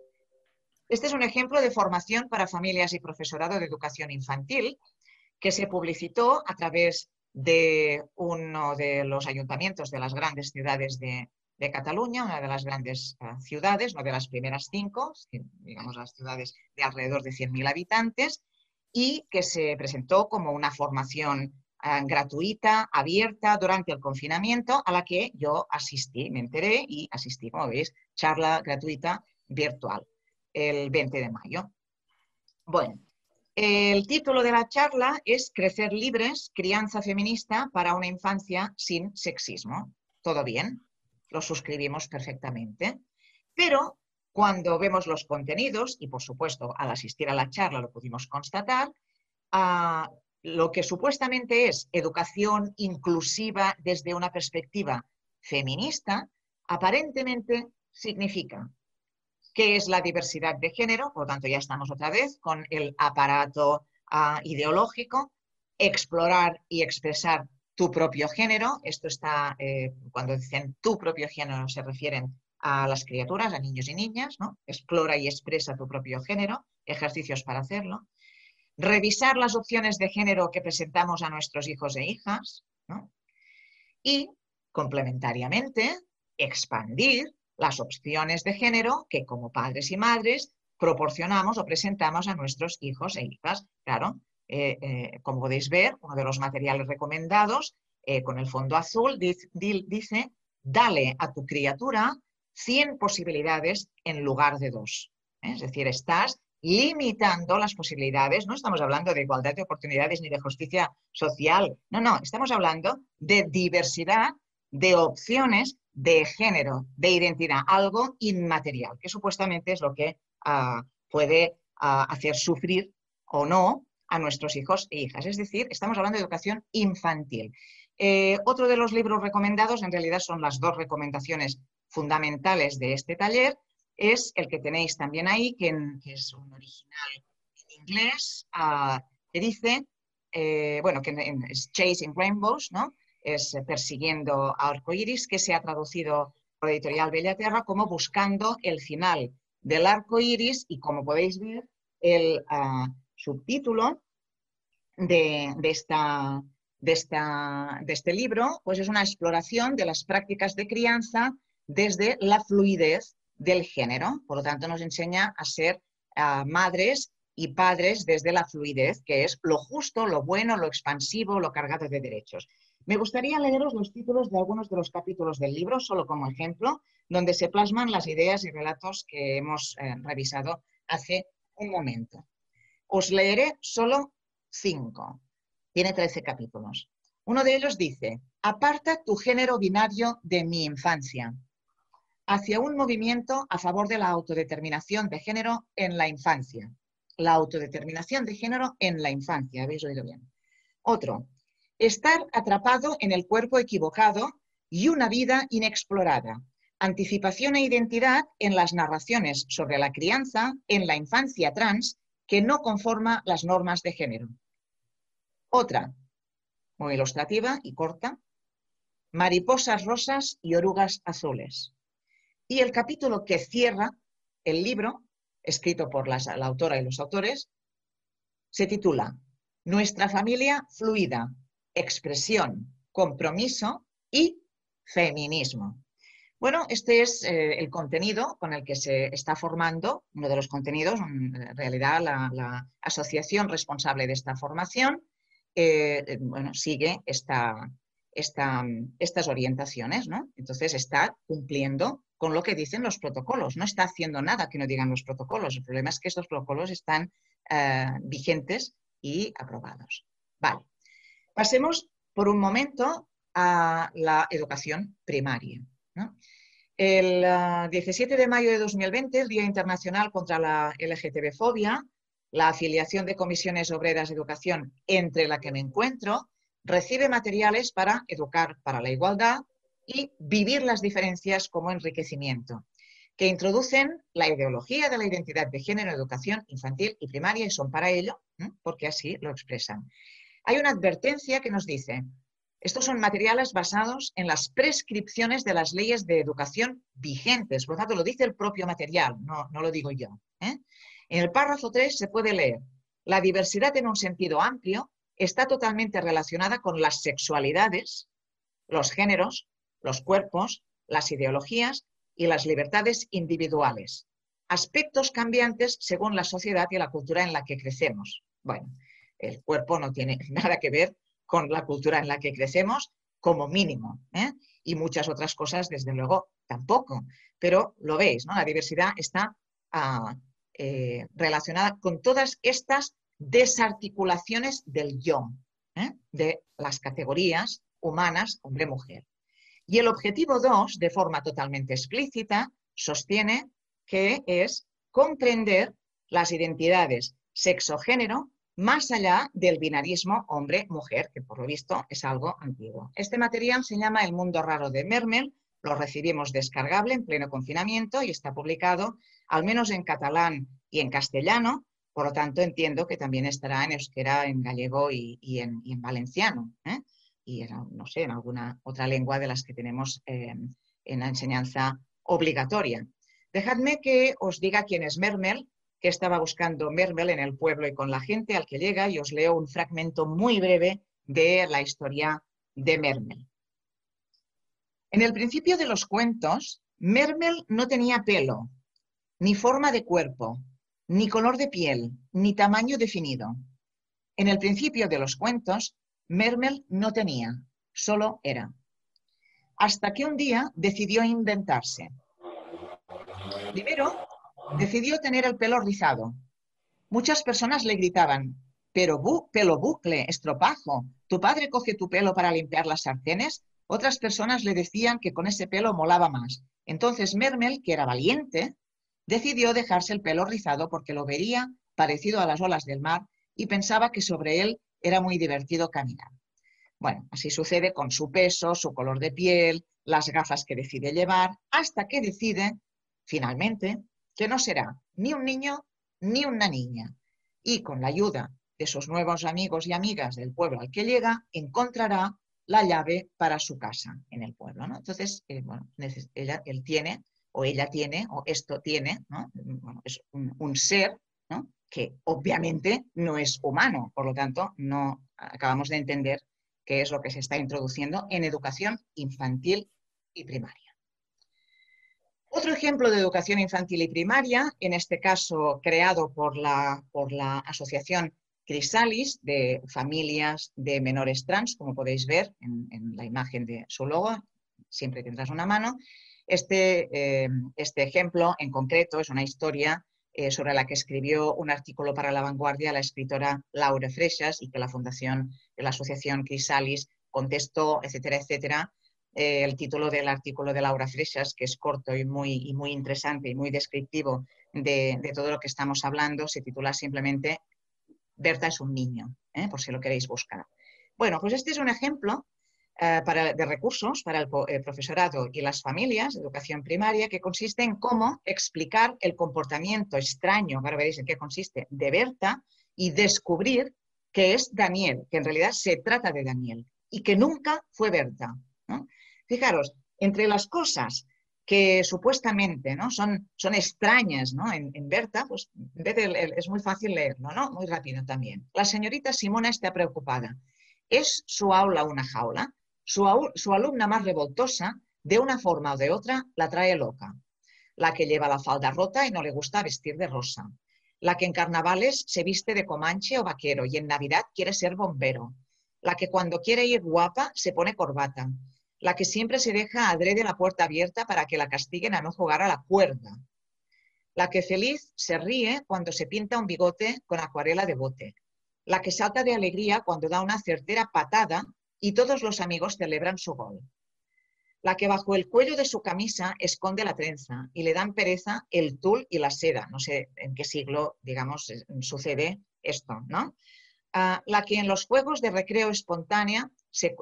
Este es un ejemplo de formación para familias y profesorado de educación infantil que se publicitó a través de uno de los ayuntamientos de las grandes ciudades de, Cataluña, una de las grandes eh, ciudades, una de las primeras cinco, digamos las ciudades de alrededor de 100.000 habitantes, y que se presentó como una formación eh, gratuita, abierta durante el confinamiento, a la que yo asistí, me enteré y asistí, como veis, charla gratuita virtual, el 20 de mayo. Bueno, el título de la charla es Crecer libres, crianza feminista para una infancia sin sexismo. ¿Todo bien? Lo suscribimos perfectamente. Pero cuando vemos los contenidos, y por supuesto al asistir a la charla lo pudimos constatar, ah, lo que supuestamente es educación inclusiva desde una perspectiva feminista, aparentemente significa qué es la diversidad de género, por lo tanto ya estamos otra vez con el aparato ah, ideológico, explorar y expresar tu propio género, esto está, eh, cuando dicen tu propio género se refieren a las criaturas, a niños y niñas, ¿no? Explora y expresa tu propio género, ejercicios para hacerlo. Revisar las opciones de género que presentamos a nuestros hijos e hijas, Y, complementariamente, expandir las opciones de género que como padres y madres proporcionamos o presentamos a nuestros hijos e hijas. Claro, eh, eh, como podéis ver, uno de los materiales recomendados eh, con el fondo azul dice, dale a tu criatura 100 posibilidades en lugar de dos. Es decir, estás limitando las posibilidades. No estamos hablando de igualdad de oportunidades ni de justicia social. No, no, estamos hablando de diversidad de opciones de género, de identidad, algo inmaterial, que supuestamente es lo que ah, puede ah, hacer sufrir o no a nuestros hijos e hijas. Es decir, estamos hablando de educación infantil. Eh, otro de los libros recomendados, en realidad son las dos recomendaciones fundamentales de este taller, es el que tenéis también ahí, que, es un original en inglés, ah, que dice, eh, bueno, que es Chasing Rainbows, ¿no? Es Persiguiendo arcoíris, que se ha traducido por Editorial Bellaterra como Buscando el final del arco iris y como podéis ver, el ah, subtítulo de, esta, de, esta, de este libro pues es una exploración de las prácticas de crianza desde la fluidez del género. Por lo tanto, nos enseña a ser ah, madres y padres desde la fluidez, que es lo justo, lo bueno, lo expansivo, lo cargado de derechos. Me gustaría leeros los títulos de algunos de los capítulos del libro, solo como ejemplo, donde se plasman las ideas y relatos que hemos eh, revisado hace un momento. Os leeré solo cinco. Tiene trece capítulos. Uno de ellos dice, aparta tu género binario de mi infancia, hacia un movimiento a favor de la autodeterminación de género en la infancia. La autodeterminación de género en la infancia, habéis oído bien. Otro, estar atrapado en el cuerpo equivocado y una vida inexplorada. Anticipación e identidad en las narraciones sobre la crianza en la infancia trans que no conforma las normas de género. Otra, muy ilustrativa y corta, mariposas rosas y orugas azules. Y el capítulo que cierra el libro, escrito por la autora y los autores, se titula Nuestra familia fluida, expresión, compromiso y feminismo. Bueno, este es eh, el contenido con el que se está formando, uno de los contenidos, en realidad la, asociación responsable de esta formación, eh, eh, bueno, sigue esta, estas orientaciones, ¿no? Entonces está cumpliendo con lo que dicen los protocolos, no está haciendo nada que no digan los protocolos. El problema es que estos protocolos están vigentes y aprobados. Vale. Pasemos por un momento a la educación primaria. El 17 ah, de mayo de 2020, el Día Internacional contra la LGTB-fobia, la afiliación de comisiones obreras de educación, entre la que me encuentro, recibe materiales para educar para la igualdad y vivir las diferencias como enriquecimiento, que introducen la ideología de la identidad de género en educación infantil y primaria y son para ello, porque así lo expresan hay una advertencia que nos dice, estos son materiales basados en las prescripciones de las leyes de educación vigentes, por lo tanto lo dice el propio material, no, lo digo yo. ¿eh? En el párrafo 3 se puede leer, la diversidad en un sentido amplio está totalmente relacionada con las sexualidades, los géneros, los cuerpos, las ideologías y las libertades individuales, aspectos cambiantes según la sociedad y la cultura en la que crecemos. Bueno, el cuerpo no tiene nada que ver con la cultura en la que crecemos, como mínimo. ¿eh? Y muchas otras cosas, desde luego, tampoco. Pero lo veis, ¿no? La diversidad está ah, eh, relacionada con todas estas desarticulaciones del yo, ¿eh? de las categorías humanas, hombre-mujer. Y el objetivo 2, de forma totalmente explícita, sostiene que es comprender las identidades sexo-género más allá del binarismo hombre-mujer, que por lo visto es algo antiguo. Este material se llama El mundo raro de Mermel, lo recibimos descargable en pleno confinamiento y está publicado al menos en catalán y en castellano, por lo tanto entiendo que también estará en euskera, en gallego y, en, valenciano, ¿eh? y en, no sé, en alguna otra lengua de las que tenemos eh, en la enseñanza obligatoria. Dejadme que os diga quién es Mermel, que estaba buscando Mermel en el pueblo y con la gente al que llega y os leo un fragmento muy breve de la historia de Mermel. En el principio de los cuentos, Mermel no tenía pelo, ni forma de cuerpo, ni color de piel, ni tamaño definido. En el principio de los cuentos, Mermel no tenía, solo era. Hasta que un día decidió inventarse. Primero, decidió tener el pelo rizado. Muchas personas le gritaban, pero pelo bucle, estropajo, ¿tu padre coge tu pelo para limpiar las sartenes? Otras personas le decían que con ese pelo molaba más. Entonces Mermel, que era valiente, decidió dejarse el pelo rizado porque lo vería parecido a las olas del mar y pensaba que sobre él era muy divertido caminar. Bueno, así sucede con su peso, su color de piel, las gafas que decide llevar, hasta que decide, finalmente, que no será ni un niño ni una niña. Y con la ayuda de sus nuevos amigos y amigas del pueblo al que llega, encontrará la llave para su casa en el pueblo. Entonces, eh, bueno, él tiene, o ella tiene, o esto tiene, es un, ser que obviamente no es humano, por lo tanto, no acabamos de entender qué es lo que se está introduciendo en educación infantil y primaria. Otro ejemplo de educación infantil y primaria, en este caso creado por la, por la Asociación Crisalis de familias de menores trans, como podéis ver en, la imagen de su logo, siempre tendrás una mano. Este, eh, este ejemplo en concreto es una historia eh, sobre la que escribió un artículo para La Vanguardia la escritora Laura Freixas y que la Fundación, la Asociación Crisalis contestó, etcétera, etcétera, eh, el título del artículo de Laura Freixas, que es corto y muy, muy interesante y muy descriptivo de, todo lo que estamos hablando, se titula simplemente Berta es un niño, ¿eh? por si lo queréis buscar. Bueno, pues este es un ejemplo eh, de recursos para el, profesorado y las familias de educación primaria que consiste en cómo explicar el comportamiento extraño, ahora veréis en qué consiste, de Berta y descubrir que es Daniel, que en realidad se trata de Daniel y que nunca fue Berta. Fijaros, entre las cosas que supuestamente ¿no? son, son extrañas En, Berta, pues es muy fácil leerlo, ¿no? Muy rápido también. La señorita Simona está preocupada. ¿Es su aula una jaula? Su, su alumna más revoltosa, de una forma o de otra, la trae loca. La que lleva la falda rota y no le gusta vestir de rosa. La que en carnavales se viste de comanche o vaquero y en Navidad quiere ser bombero. La que cuando quiere ir guapa se pone corbata la que siempre se deja adrede la puerta abierta para que la castiguen a no jugar a la cuerda, la que feliz se ríe cuando se pinta un bigote con acuarela de bote, la que salta de alegría cuando da una certera patada y todos los amigos celebran su gol, la que bajo el cuello de su camisa esconde la trenza y le dan pereza el tul y la seda. No sé en qué siglo, digamos, sucede esto, ¿no? Ah, la que en los juegos de recreo espontánea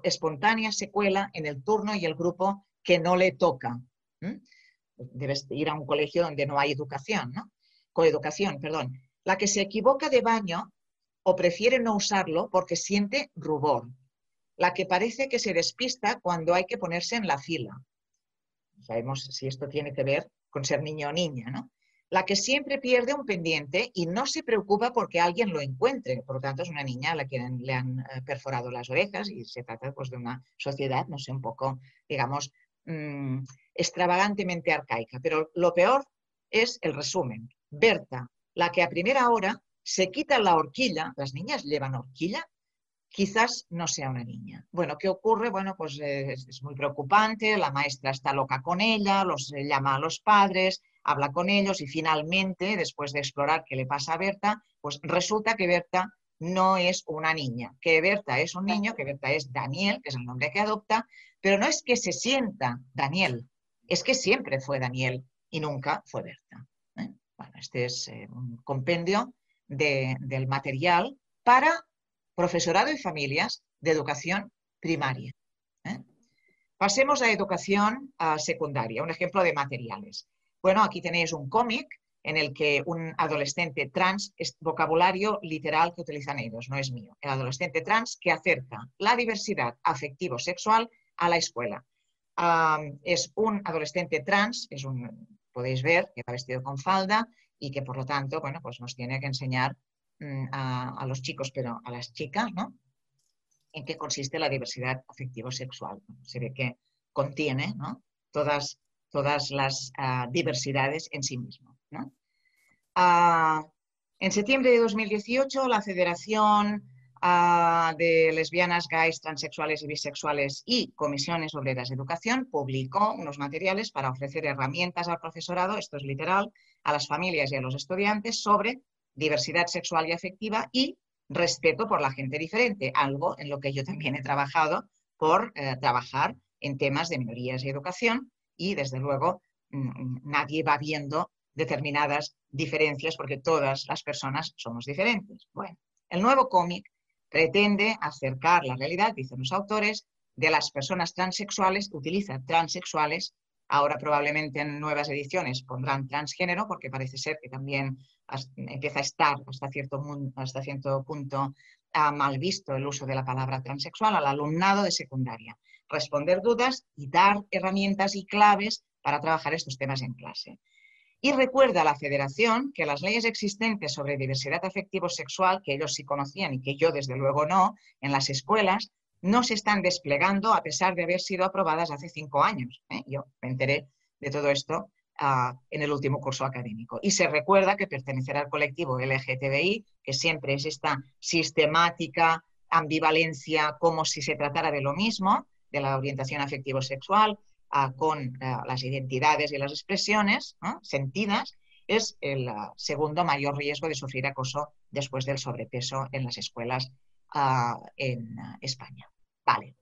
espontánea se cuela en el turno y el grupo que no le toca. Debes ir a un colegio donde no hay educación, ¿no? Coeducación, perdón. La que se equivoca de baño o prefiere no usarlo porque siente rubor. La que parece que se despista cuando hay que ponerse en la fila. Sabemos si esto tiene que ver con ser niño o niña, ¿no? La que siempre pierde un pendiente y no se preocupa porque alguien lo encuentre. Por lo tanto, es una niña a la que le han eh, perforado las orejas y se trata pues, de una sociedad, no sé, un poco, digamos, mm, extravagantemente arcaica. Pero lo peor es el resumen. Berta, la que a primera hora se quita la horquilla, las niñas llevan horquilla, quizás no sea una niña. Bueno, ¿qué ocurre? Bueno, pues eh, es, muy preocupante, la maestra está loca con ella, los llama a los padres, habla con ellos y finalmente, después de explorar qué le pasa a Berta, pues resulta que Berta no es una niña, que Berta es un niño, que Berta es Daniel, que es el nombre que adopta, pero no es que se sienta Daniel, es que siempre fue Daniel y nunca fue Berta. ¿eh? Bueno, este es eh, un compendio del material para profesorado y familias de educación primaria. ¿eh? Pasemos a educación secundaria, un ejemplo de materiales. Bueno, aquí tenéis un cómic en el que un adolescente trans, es vocabulario literal que utilizan ellos, no es mío, el adolescente trans que acerca la diversidad afectivo-sexual a la escuela. es un adolescente trans, es un, podéis ver que va vestido con falda y que por lo tanto, bueno, pues nos tiene que enseñar mm, a, los chicos, pero a las chicas, ¿no? En qué consiste la diversidad afectivo-sexual. Se ve que contiene, ¿no? Todas, todas las ah, diversidades en sí mismo, ¿no? Ah, en septiembre de 2018, la Federación de lesbianas, gays, transexuales y bisexuales y comisiones obreras de educación publicó unos materiales para ofrecer herramientas al profesorado, esto es literal, a las familias y a los estudiantes sobre diversidad sexual y afectiva y respeto por la gente diferente, algo en lo que yo también he trabajado por eh, trabajar en temas de minorías y educación y desde luego nadie va viendo determinadas diferencias porque todas las personas somos diferentes. Bueno, el nuevo cómic pretende acercar la realidad, dicen los autores, de las personas transexuales, utiliza transexuales, ahora probablemente en nuevas ediciones pondrán transgénero, porque parece ser que también empieza a estar hasta cierto, hasta cierto punto mal visto el uso de la palabra transexual al alumnado de secundaria. Responder dudas y dar herramientas y claves para trabajar estos temas en clase. Y recuerda a la Federación que las leyes existentes sobre diversidad afectivo-sexual, que ellos sí conocían y que yo desde luego no, en las escuelas, no se están desplegando a pesar de haber sido aprobadas hace cinco años. ¿eh? Yo me enteré de todo esto ah, en el último curso académico. Y se recuerda que pertenecer al colectivo LGTBI, que siempre es esta sistemática ambivalencia como si se tratara de lo mismo, de la orientación afectivo-sexual, con eh, las identidades y las expresiones sentidas, es el eh, segundo mayor riesgo de sufrir acoso después del sobrepeso en las escuelas ah, en España. Vale.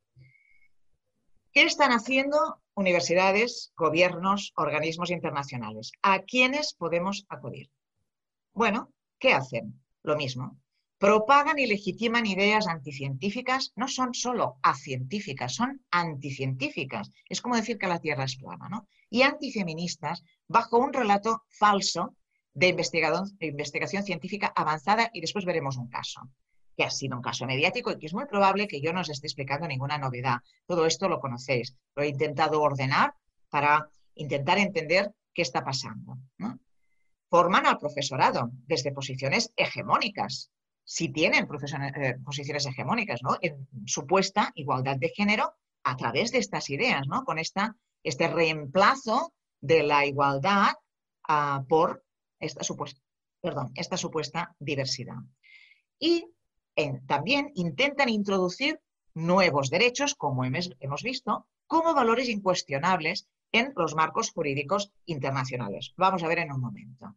¿Qué están haciendo universidades, gobiernos, organismos internacionales? ¿A quiénes podemos acudir? Bueno, ¿qué hacen? Lo mismo propagan y legitiman ideas anticientíficas, no son solo acientíficas, son anticientíficas. Es como decir que la Tierra es plana, ¿no? Y antifeministas bajo un relato falso de investigación, científica avanzada y después veremos un caso que ha sido un caso mediático y que es muy probable que yo no os esté explicando ninguna novedad. Todo esto lo conocéis. Lo he intentado ordenar para intentar entender qué está pasando. Forman al profesorado desde posiciones hegemónicas, si tienen eh, posiciones hegemónicas, ¿no? En supuesta igualdad de género a través de estas ideas, ¿no? Con esta, este reemplazo de la igualdad ah, por esta supuesta, perdón, esta supuesta diversidad. Y también intentan introducir nuevos derechos, como hemos, hemos visto, como valores incuestionables en los marcos jurídicos internacionales. Vamos a ver en un momento.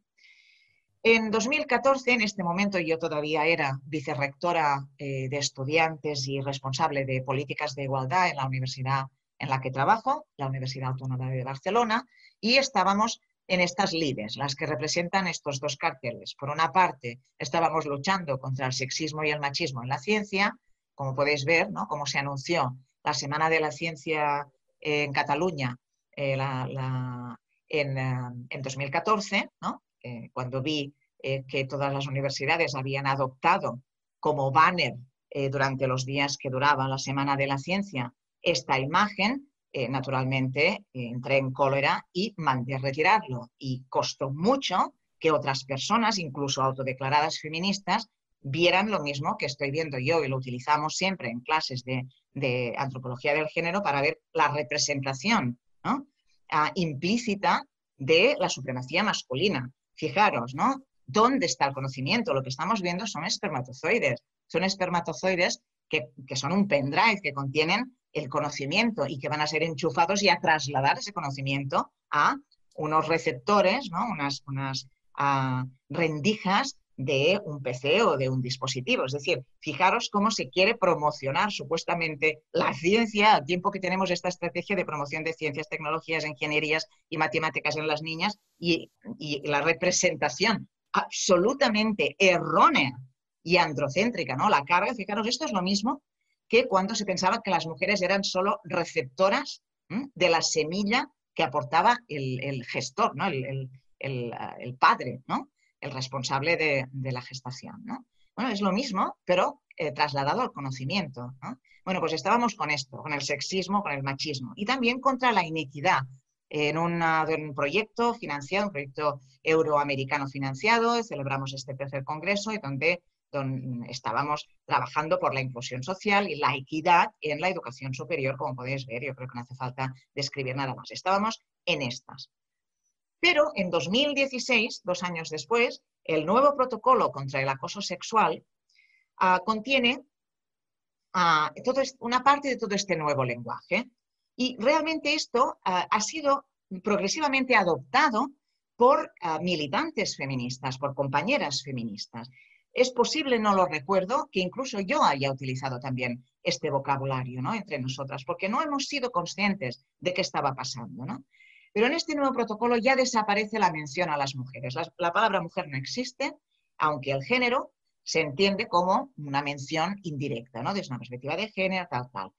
En 2014, en este momento yo todavía era vicerrectora eh, de estudiantes y responsable de políticas de igualdad en la universidad en la que trabajo, la Universidad Autónoma de Barcelona, y estábamos en estas lides, las que representan estos dos carteles. Por una parte, estábamos luchando contra el sexismo y el machismo en la ciencia, como podéis ver, ¿no? como se anunció la Semana de la Ciencia en Cataluña eh, en, eh, en, 2014, ¿no? Cuando vi eh, que todas las universidades habían adoptado como banner eh, durante los días que duraba la Semana de la Ciencia esta imagen, eh, naturalmente entré en cólera y mandé retirarlo. Y costó mucho que otras personas, incluso autodeclaradas feministas, vieran lo mismo que estoy viendo yo y lo utilizamos siempre en clases de, antropología del género para ver la representación ah, implícita de la supremacía masculina. Fijaros, ¿no? ¿Dónde está el conocimiento? Lo que estamos viendo son espermatozoides. Son espermatozoides que, son un pendrive que contienen el conocimiento y que van a ser enchufados y a trasladar ese conocimiento a unos receptores, ¿no? unas, unas ah, rendijas de un PC o de un dispositivo. Es decir, fijaros cómo se quiere promocionar supuestamente la ciencia al tiempo que tenemos esta estrategia de promoción de ciencias, tecnologías, ingenierías y matemáticas en las niñas y, la representación absolutamente errónea y androcéntrica, ¿no? La carga, fijaros, esto es lo mismo que cuando se pensaba que las mujeres eran solo receptoras de la semilla que aportaba el, gestor, ¿no? El, el, padre, ¿no? El responsable de, la gestación. Bueno, es lo mismo, pero eh, trasladado al conocimiento. Bueno, pues estábamos con esto, con el sexismo, con el machismo y también contra la inequidad. En, un proyecto financiado, un proyecto euroamericano financiado, celebramos este tercer congreso y donde, donde estábamos trabajando por la inclusión social y la equidad en la educación superior, como podéis ver, yo creo que no hace falta describir nada más. Estábamos en estas. Pero en 2016, dos años después, el nuevo protocolo contra el acoso sexual ah, contiene ah, una parte de todo este nuevo lenguaje. Y realmente esto ah, ha sido progresivamente adoptado por militantes feministas, por compañeras feministas. Es posible, no lo recuerdo, que incluso yo haya utilizado también este vocabulario ¿no? entre nosotras, porque no hemos sido conscientes de qué estaba pasando. ¿no? Pero en este nuevo protocolo ya desaparece la mención a las mujeres. La, palabra mujer no existe, aunque el género se entiende como una mención indirecta, ¿no? Desde una perspectiva de género, tal, tal.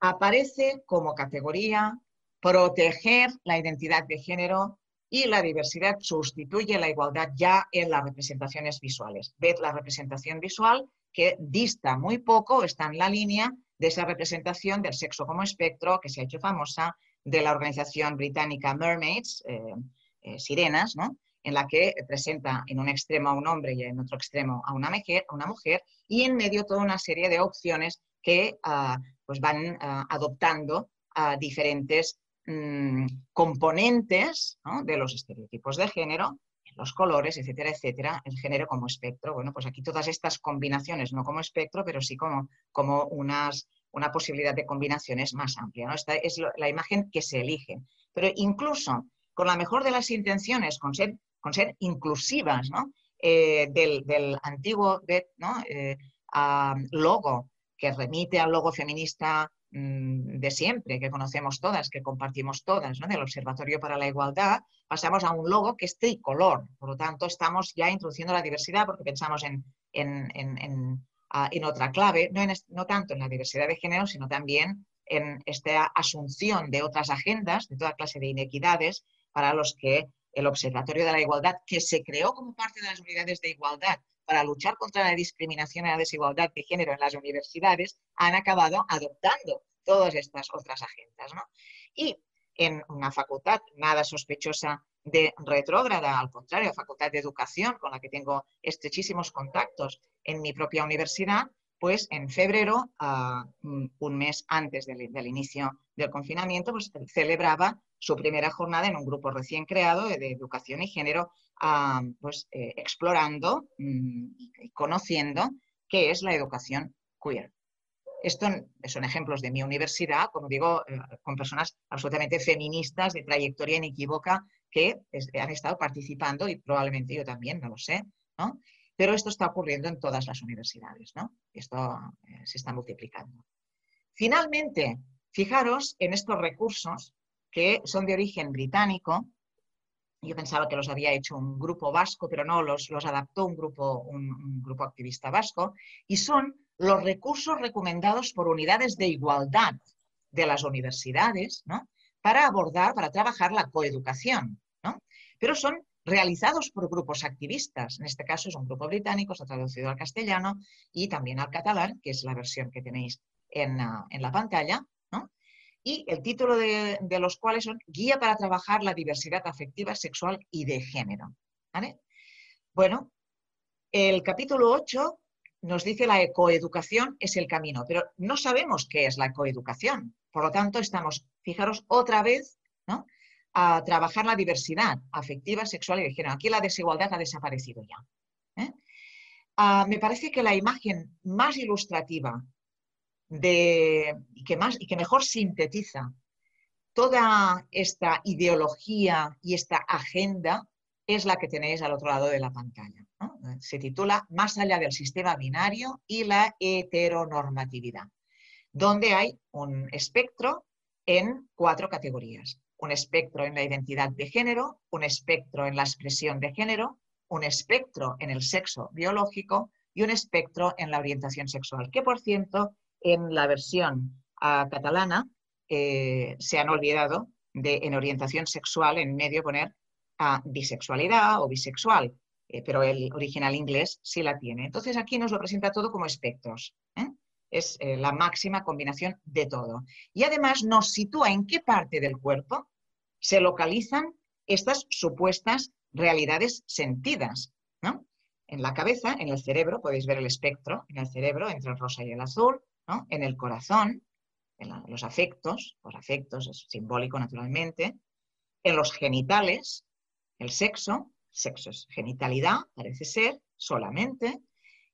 Aparece como categoría proteger la identidad de género y la diversidad sustituye la igualdad ya en las representaciones visuales. Ved la representación visual que dista muy poco, está en la línea de esa representación del sexo como espectro que se ha hecho famosa de la organización británica Mermaids, eh, eh, Sirenas, en la que presenta en un extremo a un hombre y en otro extremo a una mujer, una mujer y en medio toda una serie de opciones que ah, pues van ah, adoptando a diferentes mm, componentes de los estereotipos de género, los colores, etcétera, etcétera, el género como espectro. Bueno, pues aquí todas estas combinaciones, no como espectro, pero sí como, como unas una posibilidad de combinaciones más amplia. ¿no? Esta es la imagen que se elige. Pero incluso con la mejor de las intenciones, con ser, con ser inclusivas eh, del, antiguo eh, logo que remite al logo feminista mm, de siempre, que conocemos todas, que compartimos todas, del Observatorio para la Igualdad, pasamos a un logo que es tricolor. Por lo tanto, estamos ya introduciendo la diversidad porque pensamos en en otra clave, no, tanto en la diversidad de género, sino también en esta asunción de otras agendas, de toda clase de inequidades, para los que el Observatorio de la Igualdad, que se creó como parte de las unidades de igualdad para luchar contra la discriminación y la desigualdad de género en las universidades, han acabado adoptando todas estas otras agendas. Y en una facultad nada sospechosa de retrógrada, al contrario, Facultad de Educación, con la que tengo estrechísimos contactos en mi propia universidad, pues en febrero, un mes antes del, inicio del confinamiento, pues celebraba su primera jornada en un grupo recién creado de, educación y género, pues eh, explorando mm, y conociendo qué es la educación queer. Estos son ejemplos de mi universidad, como digo, eh, con personas absolutamente feministas de trayectoria inequívoca que han estado participando y probablemente yo también, no lo sé, ¿no? Pero esto está ocurriendo en todas las universidades, ¿no? Esto eh, se está multiplicando. Finalmente, fijaros en estos recursos que son de origen británico. Yo pensaba que los había hecho un grupo vasco, pero no, los, los adaptó un grupo, un grupo activista vasco, y son los recursos recomendados por unidades de igualdad de las universidades, ¿no? para abordar, para trabajar la coeducación, ¿no? Pero son realizados por grupos activistas. En este caso es un grupo británico, se ha traducido al castellano y también al catalán, que es la versión que tenéis en, ah, la pantalla. ¿no? Y el título de, los cuales son Guía para trabajar la diversidad afectiva, sexual y de género. ¿vale? Bueno, el capítulo 8 nos dice la coeducación es el camino, pero no sabemos qué es la coeducación. Por lo tanto, estamos, fijaros, otra vez ¿no? a trabajar la diversidad afectiva, sexual y de género. Aquí la desigualdad ha desaparecido ya. ¿eh? Ah, me parece que la imagen más ilustrativa de, que más, y que mejor sintetiza toda esta ideología y esta agenda es la que tenéis al otro lado de la pantalla. Se titula Más allá del sistema binario y la heteronormatividad, donde hay un espectro en cuatro categorías. Un espectro en la identidad de género, un espectro en la expresión de género, un espectro en el sexo biológico y un espectro en la orientación sexual, que por cierto en la versión ah, catalana se han olvidado de en orientación sexual en medio poner a bisexualidad o bisexual. eh, pero el original inglés sí la tiene. Entonces aquí nos lo presenta todo como espectros. ¿eh? Es eh, la máxima combinación de todo. Y además nos sitúa en qué parte del cuerpo se localizan estas supuestas realidades sentidas. ¿no? En la cabeza, en el cerebro, podéis ver el espectro, en el cerebro entre el rosa y el azul, en el corazón, en los afectos, los afectos es simbólico naturalmente, en los genitales, el sexo, sexo es genitalidad, parece ser, solamente,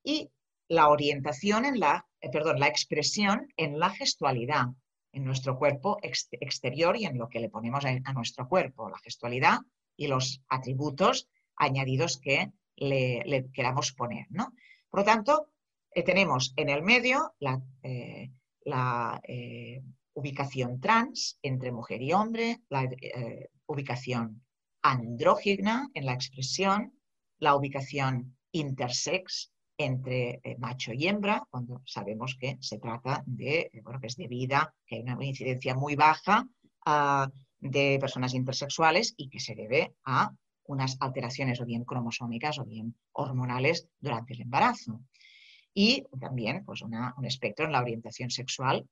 y la orientación en la, eh, perdón, la expresión en la gestualidad, en nuestro cuerpo exterior y en lo que le ponemos a, nuestro cuerpo, la gestualidad y los atributos añadidos que le, queramos poner. ¿no? Por lo tanto, eh, tenemos en el medio la, eh, ubicación trans entre mujer y hombre, la ubicación andrógina en la expresión, la ubicación intersex entre eh, macho y hembra, cuando sabemos que se trata de, eh, bueno, que es debida, que hay una incidencia muy baja ah, de personas intersexuales y que se debe a unas alteraciones o bien cromosómicas o bien hormonales durante el embarazo. Y también pues, un espectro en la orientación sexual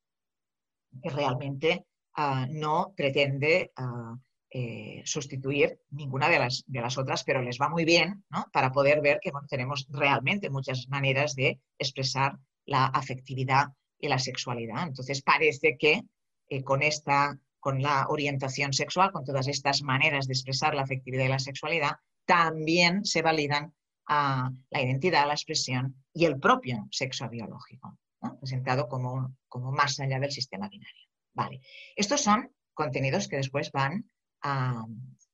que realmente ah, no pretende ah, eh, sustituir ninguna de las, de las otras, pero les va muy bien para poder ver que tenemos realmente muchas maneras de expresar la afectividad y la sexualidad. Entonces parece que eh, con, esta, con la orientación sexual, con todas estas maneras de expresar la afectividad y la sexualidad, también se validan a la identidad, la expresión y el propio sexo biológico, presentado como, como más allá del sistema binario. Vale. Estos son contenidos que después van a,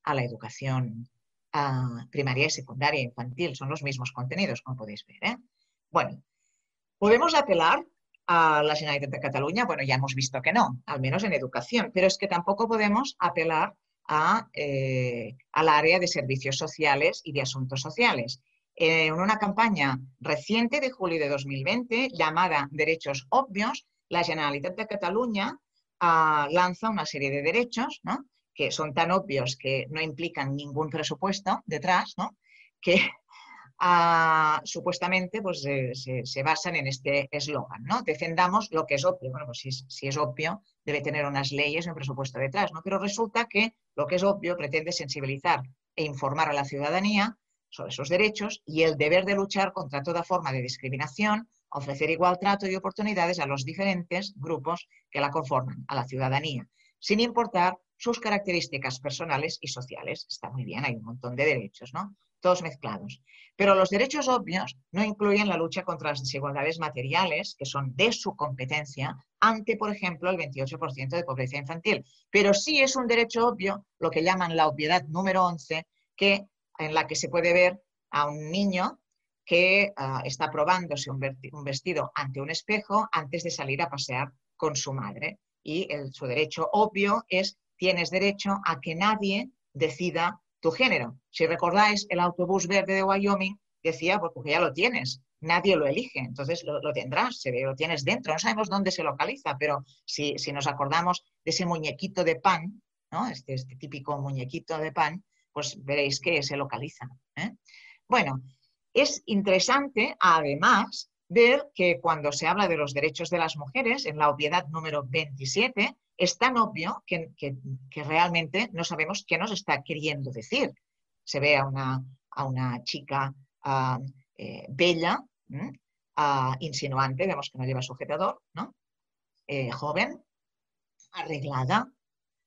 la educación primaria y secundaria infantil. Son los mismos contenidos, como podéis ver. ¿eh? Bueno, podemos apelar a la Generalitat de Cataluña. Bueno, ya hemos visto que no, al menos en educación, pero es que tampoco podemos apelar a, eh, al área de servicios sociales y de asuntos sociales. En una campaña reciente de julio de 2020 llamada Derechos Obvios, la Generalitat de Cataluña ah, lanza una serie de derechos ¿no? que son tan obvios que no implican ningún presupuesto detrás, ¿no? que ah, supuestamente pues, se, basan en este eslogan, ¿no? Defendamos lo que es obvio. Bueno, pues si, es obvio, debe tener unas leyes y un presupuesto detrás, ¿no? Pero resulta que lo que es obvio pretende sensibilizar e informar a la ciudadanía sobre sus derechos y el deber de luchar contra toda forma de discriminación, ofrecer igual trato y oportunidades a los diferentes grupos que la conforman, a la ciudadanía, sin importar sus características personales y sociales. Está muy bien, hay un montón de derechos, ¿no? Todos mezclados. Pero los derechos obvios no incluyen la lucha contra las desigualdades materiales, que son de su competencia, ante, por ejemplo, el 28% de pobreza infantil. Pero sí es un derecho obvio, lo que llaman la obviedad número 11, que, en la que se puede ver a un niño que ah, está probándose un, vestido ante un espejo antes de salir a pasear con su madre. Y su derecho obvio es tienes derecho a que nadie decida tu género. Si recordáis, el autobús verde de Wyoming decía, pues porque ya lo tienes, nadie lo elige, entonces lo, tendrás, se lo tienes dentro, no sabemos dónde se localiza, pero si, nos acordamos de ese muñequito de pan, ¿no? este, este típico muñequito de pan, pues veréis que se localiza. ¿eh? Bueno, es interesante, además, ver que cuando se habla de los derechos de las mujeres, en la obviedad número 27, es tan obvio que, realmente no sabemos qué nos está queriendo decir. Se ve a una, a una chica ah, eh, bella, ah, insinuante, vemos que no lleva sujetador, ¿no? Eh, joven, arreglada,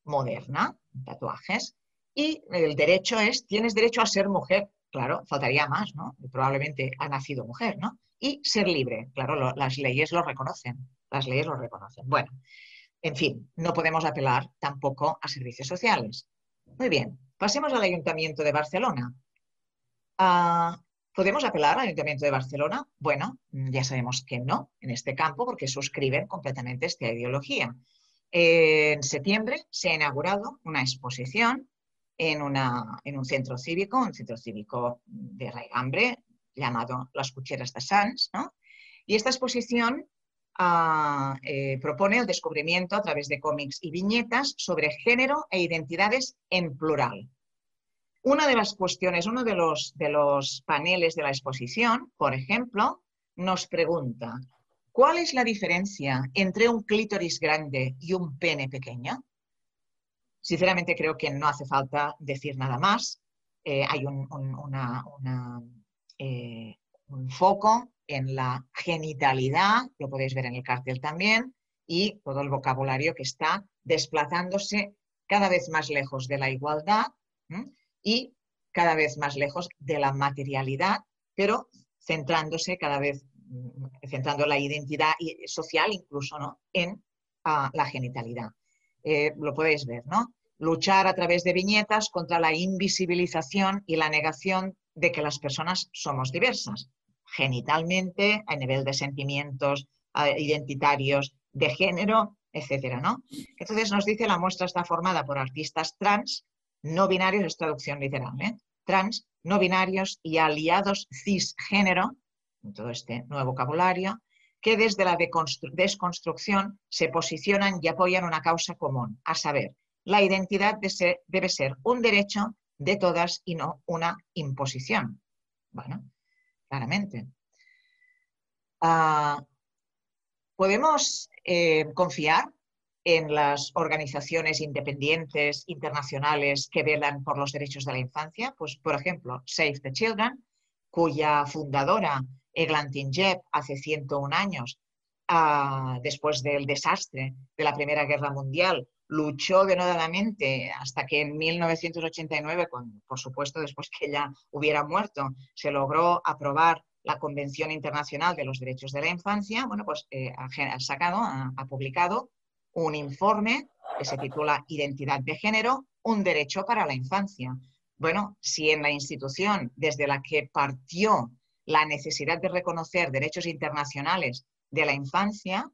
moderna, tatuajes, y el derecho es, tienes derecho a ser mujer, claro, faltaría más, ¿no? Probablemente ha nacido mujer, ¿no? Y ser libre, claro, las leyes lo reconocen, las leyes lo reconocen. Bueno, en fin, no podemos apelar tampoco a servicios sociales. Muy bien, pasemos al Ayuntamiento de Barcelona. Ah, ¿Podemos apelar al Ayuntamiento de Barcelona? Bueno, ya sabemos que no en este campo porque suscriben completamente esta ideología. En septiembre se ha inaugurado una exposición en, un centro cívico, un centro cívico de Raigambre llamado Las Cucheras de Sants, Y esta exposición eh, propone el descubrimiento a través de cómics y viñetas sobre género e identidades en plural. Una de las cuestiones, uno de los, de los paneles de la exposición, por ejemplo, nos pregunta, ¿cuál es la diferencia entre un clítoris grande y un pene pequeño? Sinceramente creo que no hace falta decir nada más. Eh, hay un, eh, un foco en la genitalidad, lo podéis ver en el cartel también, y todo el vocabulario que está desplazándose cada vez más lejos de la igualdad y cada vez más lejos de la materialidad, pero centrándose cada vez, mm, centrando la identidad social incluso ¿no? en ah, la genitalidad. Eh, lo podéis ver, ¿no? Luchar a través de viñetas contra la invisibilización y la negación de que las personas somos diversas, genitalmente, a nivel de sentimientos identitarios, de género, etcétera, ¿no? Entonces nos dice la muestra está formada por artistas trans, no binarios, es traducción literal, ¿eh? trans, no binarios y aliados cisgénero, en todo este nuevo vocabulario, que desde la desconstrucción se posicionan y apoyan una causa común, a saber, la identidad debe ser un derecho de todas y no una imposición. Bueno, claramente. Ah, ¿Podemos eh, confiar en las organizaciones independientes internacionales que velan por los derechos de la infancia? Pues, por ejemplo, Save the Children, cuya fundadora, Eglantin Jeb, hace 101 años, ah, después del desastre de la Primera Guerra Mundial, luchó denodadamente hasta que en 1989, por supuesto después que ella hubiera muerto, se logró aprobar la Convención Internacional de los Derechos de la Infancia, bueno, pues eh, ha, sacado, ha, publicado un informe que se titula Identidad de Género, un derecho para la infancia. Bueno, si en la institución desde la que partió la necesidad de reconocer derechos internacionales de la infancia,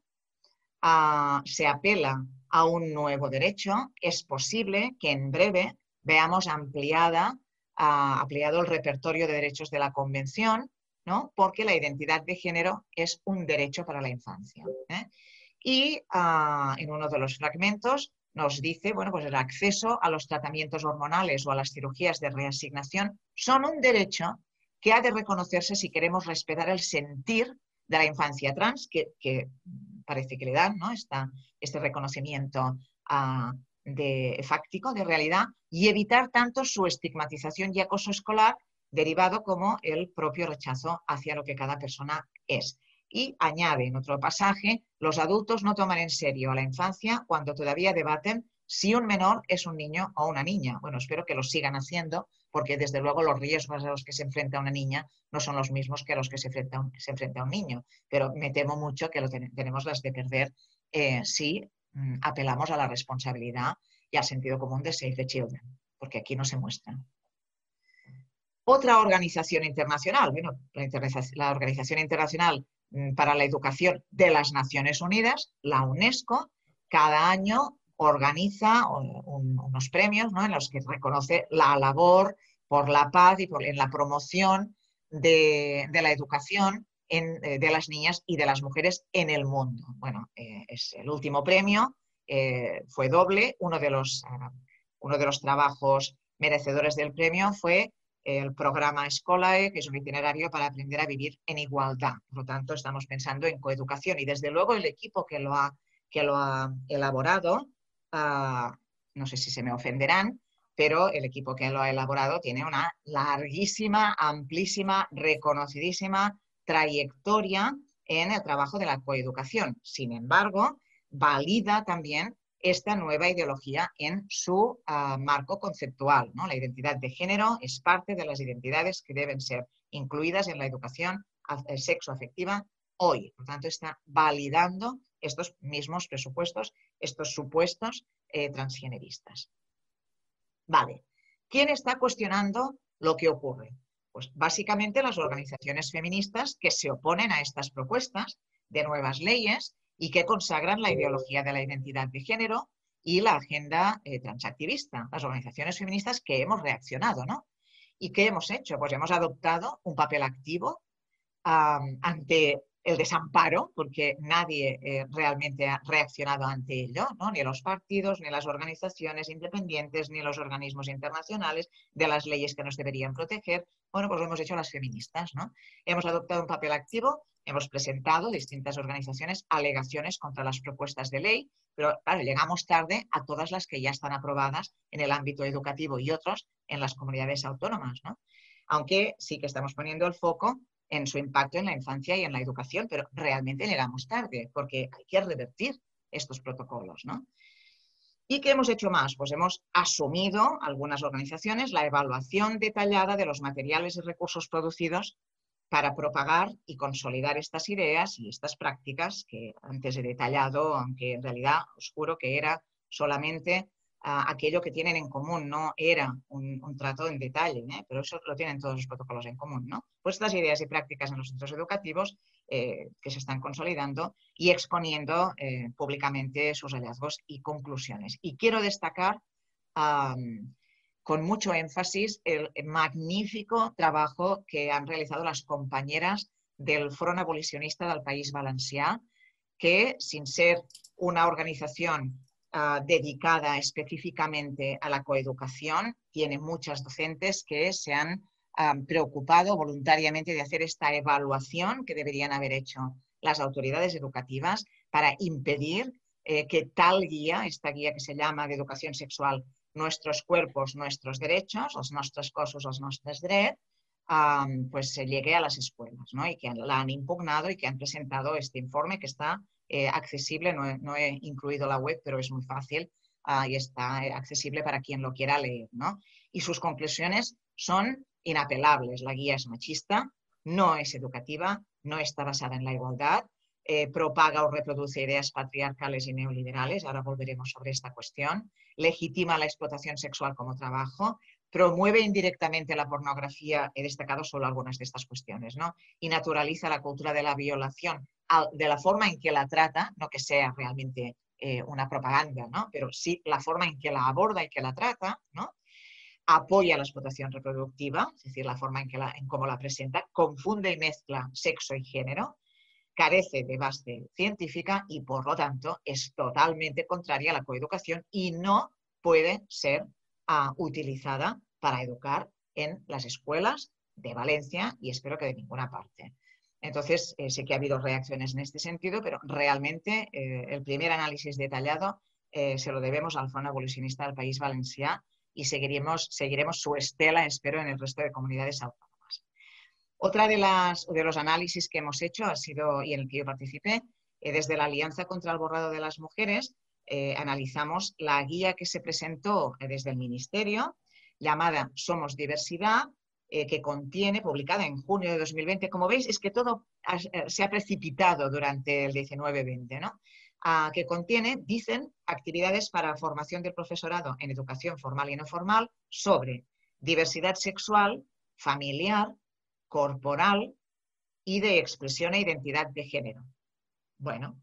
ah, se apela a un nuevo derecho, es posible que en breve veamos ampliada, ah, ampliado el repertorio de derechos de la Convención, ¿no? porque la identidad de género es un derecho para la infancia. ¿eh? Y ah, en uno de los fragmentos nos dice, bueno, pues el acceso a los tratamientos hormonales o a las cirugías de reasignación son un derecho que ha de reconocerse si queremos respetar el sentir de la infancia trans, que, parece que le dan ¿no? este reconocimiento ah, de, fáctico, de realidad, y evitar tanto su estigmatización y acoso escolar derivado como el propio rechazo hacia lo que cada persona es. Y añade en otro pasaje, los adultos no toman en serio a la infancia cuando todavía debaten si un menor es un niño o una niña. Bueno, espero que lo sigan haciendo porque desde luego los riesgos a los que se enfrenta una niña no son los mismos que a los que se enfrenta un, un niño. Pero me temo mucho que tenemos las de perder eh, si mm, apelamos a la responsabilidad y al sentido común de Save the Children, porque aquí no se muestra. Otra organización internacional, bueno, la Organización Internacional mm, para la Educación de las Naciones Unidas, la UNESCO, cada año organiza unos premios en los que reconoce la labor por la paz y por, en la promoción de, la educación eh, de las niñas y de las mujeres en el mundo. Bueno, eh, es el último premio, eh, fue doble. Uno de, los, uno de los trabajos merecedores del premio fue el programa Scolae, que es un itinerario para aprender a vivir en igualdad. Por lo tanto, estamos pensando en coeducación y desde luego el equipo que lo ha, que lo ha elaborado Ah, no sé si se me ofenderán, pero el equipo que lo ha elaborado tiene una larguísima, amplísima, reconocidísima trayectoria en el trabajo de la coeducación. Sin embargo, valida también esta nueva ideología en su ah, marco conceptual. ¿no? La identidad de género es parte de las identidades que deben ser incluidas en la educación sexoafectiva hoy. Por tanto, está validando estos mismos presupuestos, estos supuestos eh, transgeneristas. Vale, ¿quién está cuestionando lo que ocurre? Pues básicamente las organizaciones feministas que se oponen a estas propuestas de nuevas leyes y que consagran la ideología de la identidad de género y la agenda eh, transactivista. Las organizaciones feministas que hemos reaccionado, ¿no? ¿Y qué hemos hecho? Pues hemos adoptado un papel activo ante el desamparo, porque nadie eh, realmente ha reaccionado ante ello, ¿no? ni los partidos, ni las organizaciones independientes, ni los organismos internacionales, de las leyes que nos deberían proteger. Bueno, pues lo hemos hecho las feministas. ¿no? Hemos adoptado un papel activo, hemos presentado distintas organizaciones alegaciones contra las propuestas de ley, pero claro, llegamos tarde a todas las que ya están aprobadas en el ámbito educativo y otros en las comunidades autónomas. ¿no? Aunque sí que estamos poniendo el foco en su impacto en la infancia y en la educación, pero realmente llegamos tarde porque hay que revertir estos protocolos, ¿no? ¿Y qué hemos hecho más? Pues hemos asumido, algunas organizaciones, la evaluación detallada de los materiales y recursos producidos para propagar y consolidar estas ideas y estas prácticas que antes he detallado, aunque en realidad os juro que era solamente aquello que tienen en común, no era un, trato en detalle, ¿eh? pero eso lo tienen todos los protocolos en común. ¿no? Pues estas ideas y prácticas en los centros educativos eh, que se están consolidando y exponiendo eh, públicamente sus hallazgos y conclusiones. Y quiero destacar con mucho énfasis el magnífico trabajo que han realizado las compañeras del Front Abolicionista del País Valencià, que sin ser una organización Ah, dedicada específicamente a la coeducación. Tiene muchas docentes que se han ah, preocupado voluntariamente de hacer esta evaluación que deberían haber hecho las autoridades educativas para impedir eh, que tal guía, esta guía que se llama de educación sexual, nuestros cuerpos, nuestros derechos, los nuestros cosas, los nuestros derechos, pues se llegue a las escuelas, ¿no? Y que la han impugnado y que han presentado este informe que está eh, accesible, no he, incluido la web, pero es muy fácil ah, y está eh, accesible para quien lo quiera leer. ¿no? Y sus conclusiones son inapelables. La guía es machista, no es educativa, no está basada en la igualdad, eh, propaga o reproduce ideas patriarcales y neoliberales, ahora volveremos sobre esta cuestión, legitima la explotación sexual como trabajo, promueve indirectamente la pornografía, he destacado solo algunas de estas cuestiones, ¿no? y naturaliza la cultura de la violación de la forma en que la trata, no que sea realmente eh, una propaganda, ¿no? pero sí la forma en que la aborda y que la trata, ¿no? apoya la explotación reproductiva, es decir, la forma en, que la, en cómo la presenta, confunde y mezcla sexo y género, carece de base científica y, por lo tanto, es totalmente contraria a la coeducación y no puede ser uh, utilizada para educar en las escuelas de Valencia y espero que de ninguna parte. Entonces, eh, sé que ha habido reacciones en este sentido, pero realmente eh, el primer análisis detallado eh, se lo debemos al Fondo Evolucionista del País Valencià y seguiremos, seguiremos su estela, espero, en el resto de comunidades autónomas. Otra de, las, de los análisis que hemos hecho ha sido, y en el que yo participé, desde la Alianza contra el Borrado de las Mujeres, analizamos la guía que se presentó desde el Ministerio, llamada Somos Diversidad, eh, que contiene, publicada en junio de 2020. Como veis, es que todo eh, se ha precipitado durante el 19-20, ¿no? Ah, que contiene, dicen, actividades para formación del profesorado en educación formal y no formal sobre diversidad sexual, familiar, corporal y de expresión e identidad de género. Bueno,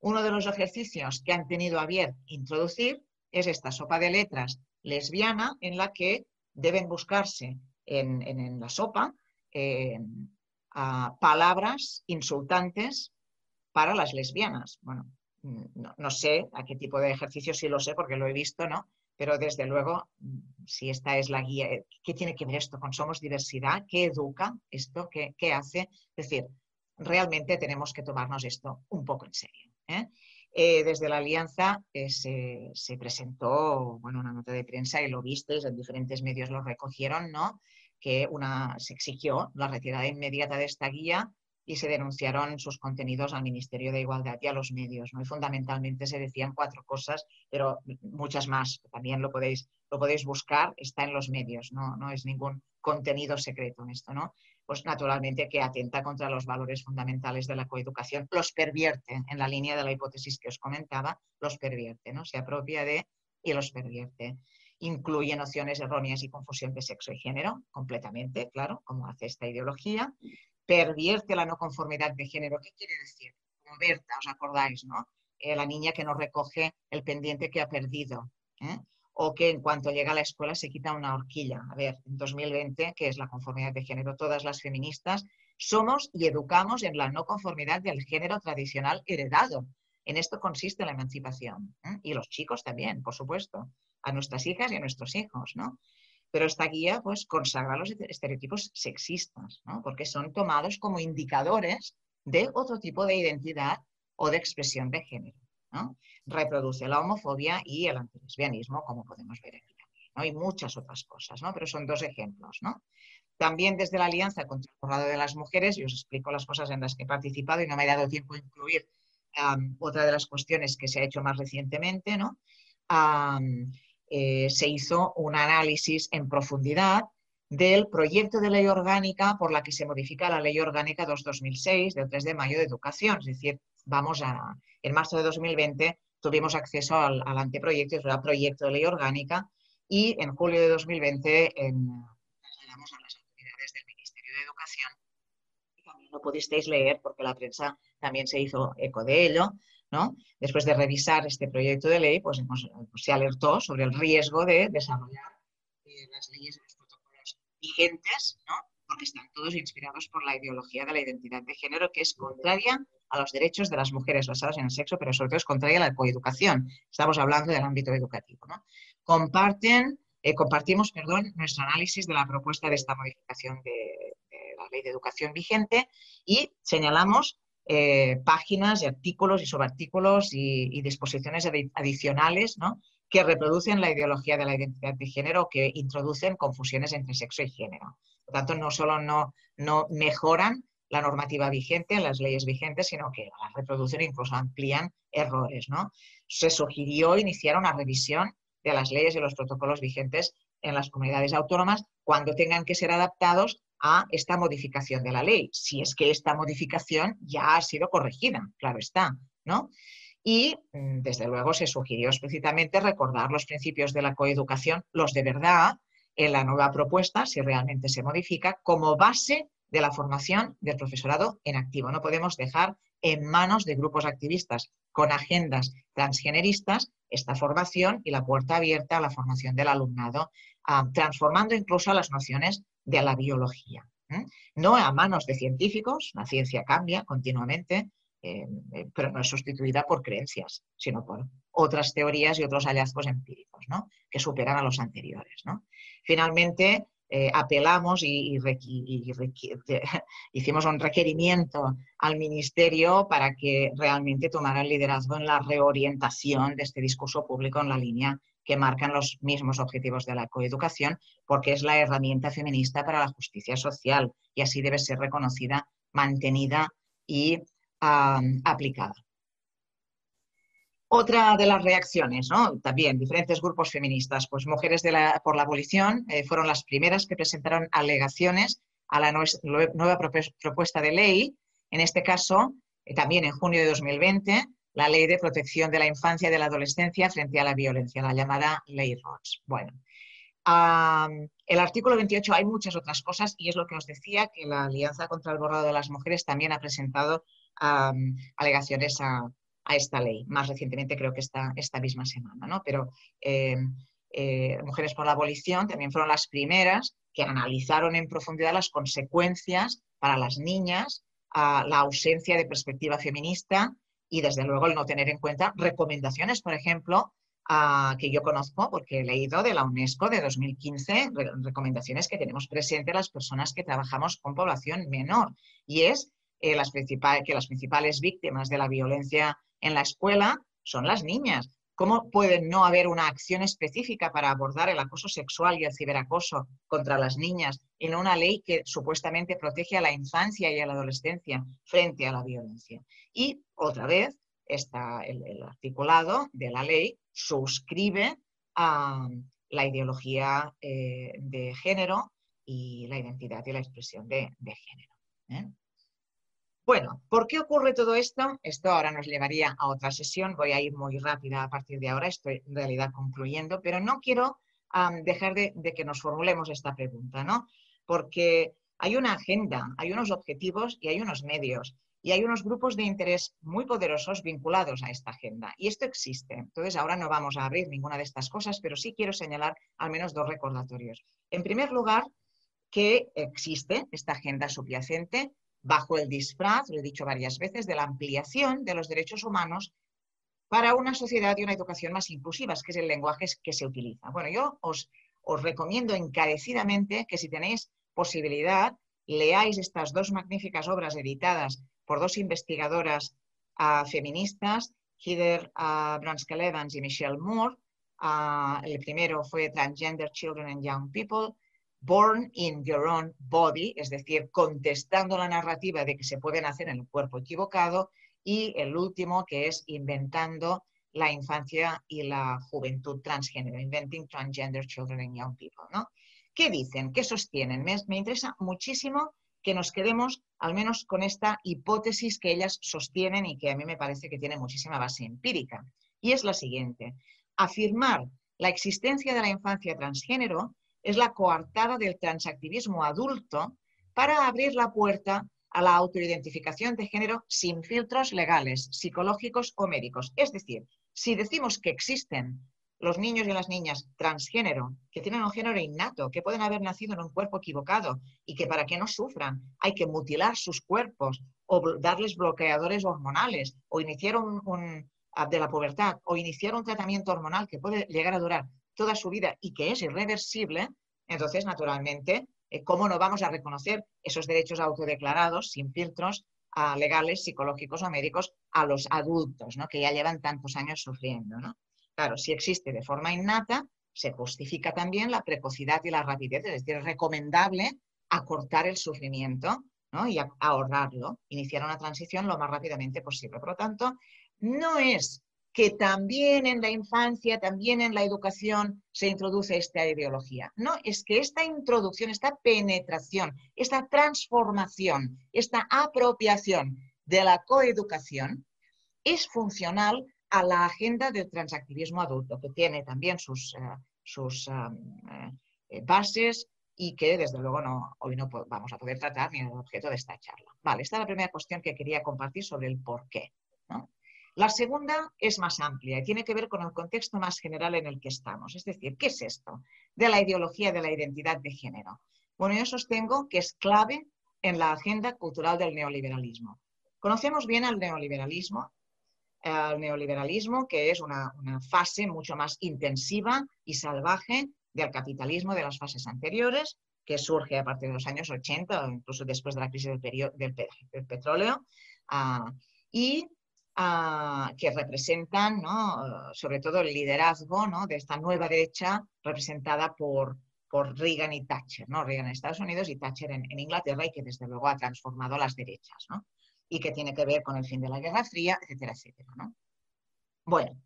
uno de los ejercicios que han tenido a bien introducir es esta sopa de letras lesbiana en la que deben buscarse en, la sopa eh, palabras insultantes para las lesbianas. Bueno, no, sé a qué tipo de ejercicio, sí lo sé porque lo he visto, ¿no? Pero desde luego, si esta es la guía, ¿qué tiene que ver esto con Somos Diversidad? ¿Qué educa esto? ¿Qué, hace? Es decir, realmente tenemos que tomarnos esto un poco en serio. ¿Eh? Eh, desde la Alianza se, se, presentó bueno, una nota de prensa y lo visteis, en diferentes medios lo recogieron, ¿no? que una, se exigió la retirada inmediata de esta guía y se denunciaron sus contenidos al Ministerio de Igualdad y a los medios. ¿no? Fundamentalmente se decían cuatro cosas, pero muchas más. También lo podéis, lo podéis buscar, está en los medios, no, no es ningún contenido secreto en esto. ¿no? Pues naturalmente que atenta contra los valores fundamentales de la coeducación, los pervierte, en la línea de la hipótesis que os comentaba, los pervierte, ¿no? se apropia de y los pervierte incluye nociones erróneas y confusión de sexo y género, completamente, claro, como hace esta ideología, pervierte la no conformidad de género. ¿Qué quiere decir? Como ¿os acordáis, no? Eh, la niña que no recoge el pendiente que ha perdido. ¿eh? O que en cuanto llega a la escuela se quita una horquilla. A ver, en 2020, ¿qué es la conformidad de género? Todas las feministas Somos y educamos en la no conformidad del género tradicional heredado. En esto consiste la emancipación. ¿eh? Y los chicos también, por supuesto, a nuestras hijas y a nuestros hijos, ¿no? Pero esta guía pues, consagra los estereotipos sexistas, ¿no? porque son tomados como indicadores de otro tipo de identidad o de expresión de género. Reproduce la homofobia y el antilesbianismo, como podemos ver aquí. ¿no? Y muchas otras cosas, ¿no? pero son dos ejemplos. ¿no? También desde la Alianza contra el Borrado de las Mujeres, y os explico las cosas en las que he participado y no me ha dado tiempo a incluir otra de las cuestiones que se ha hecho más recientemente, ¿no? Eh, se hizo un análisis en profundidad del proyecto de ley orgánica por la que se modifica la ley orgánica 2-2006 del 3 de mayo de educación. Es decir, vamos a, en marzo de 2020 tuvimos acceso al, anteproyecto, el proyecto de ley orgánica, y en julio de 2020 en, trasladamos a las autoridades del Ministerio de Educación. Y también lo pudisteis leer porque la prensa también se hizo eco de ello. ¿no? Después de revisar este proyecto de ley, pues, pues se alertó sobre el riesgo de desarrollar eh, las leyes vigentes, ¿no? porque están todos inspirados por la ideología de la identidad de género, que es contraria a los derechos de las mujeres basados en el sexo, pero sobre todo es contraria a la coeducación. Estamos hablando del ámbito educativo. ¿no? Comparten, eh, compartimos perdón, nuestro análisis de la propuesta de esta modificación de, la ley de educación vigente y señalamos eh, páginas y artículos y subartículos y, y disposiciones adicionales ¿no? Que reproducen la ideología de la identidad de género, que introducen confusiones entre sexo y género. Por tanto, no solo no, no mejoran la normativa vigente, las leyes vigentes, sino que la reproducen e incluso amplían errores. ¿no? Se sugirió iniciar una revisión de las leyes y los protocolos vigentes en las comunidades autónomas cuando tengan que ser adaptados a esta modificación de la ley, si es que esta modificación ya ha sido corregida, claro está, ¿no? Y, mm, desde luego, se sugirió explícitamente recordar los principios de la coeducación, los de verdad, en la nueva propuesta, si realmente se modifica, como base de la formación del profesorado en activo. No podemos dejar en manos de grupos activistas con agendas transgeneristas esta formación y la puerta abierta a la formación del alumnado, ah, transformando incluso las nociones de la biología. No a manos de científicos, la ciencia cambia continuamente, eh, eh, pero no es sustituida por creencias, sino por otras teorías y otros hallazgos empíricos, ¿no? que superan a los anteriores. ¿no? Finalmente, eh, apelamos y, hicimos un requerimiento al Ministerio para que realmente tomara el liderazgo en la reorientación de este discurso público en la línea que marcan los mismos objetivos de la coeducación, porque es la herramienta feminista para la justicia social y así debe ser reconocida, mantenida y aplicada. Otra de las reacciones, ¿no? también diferentes grupos feministas, pues Mujeres por la Abolición eh, fueron las primeras que presentaron alegaciones a la nueva propuesta de ley, en este caso, eh, también en junio de 2020, la Ley de Protección de la Infancia y de la Adolescencia frente a la violencia, la llamada Ley ROTS. Bueno, el artículo 28 hay muchas otras cosas y es lo que os decía, que la Alianza contra el Borrado de las Mujeres también ha presentado alegaciones a, esta ley. Más recientemente creo que esta, esta misma semana, ¿no? Pero eh, eh, Mujeres por la Abolición también fueron las primeras que analizaron en profundidad las consecuencias para las niñas, la ausencia de perspectiva feminista y desde luego el no tener en cuenta recomendaciones, por ejemplo, que yo conozco porque he leído de la UNESCO de 2015, recomendaciones que tenemos presentes las personas que trabajamos con población menor. Y es eh, las que las principales víctimas de la violencia en la escuela son las niñas. ¿Cómo puede no haber una acción específica para abordar el acoso sexual y el ciberacoso contra las niñas en una ley que supuestamente protege a la infancia y a la adolescencia frente a la violencia? Y otra vez, está el, articulado de la ley suscribe a la ideología eh, de género y la identidad y la expresión de, género. ¿eh? Bueno, ¿por qué ocurre todo esto? Esto ahora nos llevaría a otra sesión, voy a ir muy rápida a partir de ahora, estoy en realidad concluyendo, pero no quiero dejar de, que nos formulemos esta pregunta, ¿no? Porque hay una agenda, hay unos objetivos y hay unos medios y hay unos grupos de interés muy poderosos vinculados a esta agenda. Y esto existe. Entonces, ahora no vamos a abrir ninguna de estas cosas, pero sí quiero señalar al menos dos recordatorios. En primer lugar, que existe esta agenda subyacente bajo el disfraz, lo he dicho varias veces, de la ampliación de los derechos humanos para una sociedad y una educación más inclusivas, que es el lenguaje que se utiliza. Bueno, yo os, os recomiendo encarecidamente que si tenéis posibilidad, leáis estas dos magníficas obras editadas por dos investigadoras uh, feministas, Heather uh, y Michelle Moore. Uh, el primero fue Transgender Children and Young People, Born in Your Own Body, es decir, contestando la narrativa de que se puede nacer en el cuerpo equivocado, y el último que es inventando la infancia y la juventud transgénero, Inventing Transgender Children and Young People. ¿no? ¿Qué dicen? ¿Qué sostienen? Me, me interesa muchísimo que nos quedemos al menos con esta hipótesis que ellas sostienen y que a mí me parece que tiene muchísima base empírica. Y es la siguiente. Afirmar la existencia de la infancia transgénero es la coartada del transactivismo adulto para abrir la puerta a la autoidentificación de género sin filtros legales, psicológicos o médicos. Es decir, si decimos que existen los niños y las niñas transgénero, que tienen un género innato, que pueden haber nacido en un cuerpo equivocado y que para que no sufran hay que mutilar sus cuerpos o darles bloqueadores hormonales o iniciar un, ah, de la pubertad o iniciar un tratamiento hormonal que puede llegar a durar toda su vida y que es irreversible, entonces, naturalmente, eh, ¿cómo no vamos a reconocer esos derechos autodeclarados sin filtros legales, psicológicos o médicos a los adultos, ¿no? que ya llevan tantos años sufriendo? Claro, si existe de forma innata, se justifica también la precocidad y la rapidez, es decir, es recomendable acortar el sufrimiento y ahorrarlo, iniciar una transición lo más rápidamente posible. Por lo tanto, no es que también en la infancia, también en la educación se introduce esta ideología. No, es que esta introducción, esta penetración, esta transformación, esta apropiación de la coeducación es funcional a la agenda del transactivismo adulto, que tiene también sus, eh, sus eh, bases y que desde luego no, hoy no vamos a poder tratar ni el objeto de esta charla. Vale, esta es la primera cuestión que quería compartir sobre el por qué. La segunda es más amplia y tiene que ver con el contexto más general en el que estamos. Es decir, ¿qué es esto de la ideología de la identidad de género? Bueno, yo sostengo que es clave en la agenda cultural del neoliberalismo. Conocemos bien al neoliberalismo, el neoliberalismo que es una, fase mucho más intensiva y salvaje del capitalismo de las fases anteriores, que surge a partir de los años 80 o incluso después de la crisis del, petróleo, ah, y que representan, sobre todo el liderazgo de esta nueva derecha representada por, Reagan y Thatcher. Reagan en Estados Unidos y Thatcher en, Inglaterra y que desde luego ha transformado las derechas y que tiene que ver con el fin de la Guerra Fría, etcétera, etcétera. Bueno,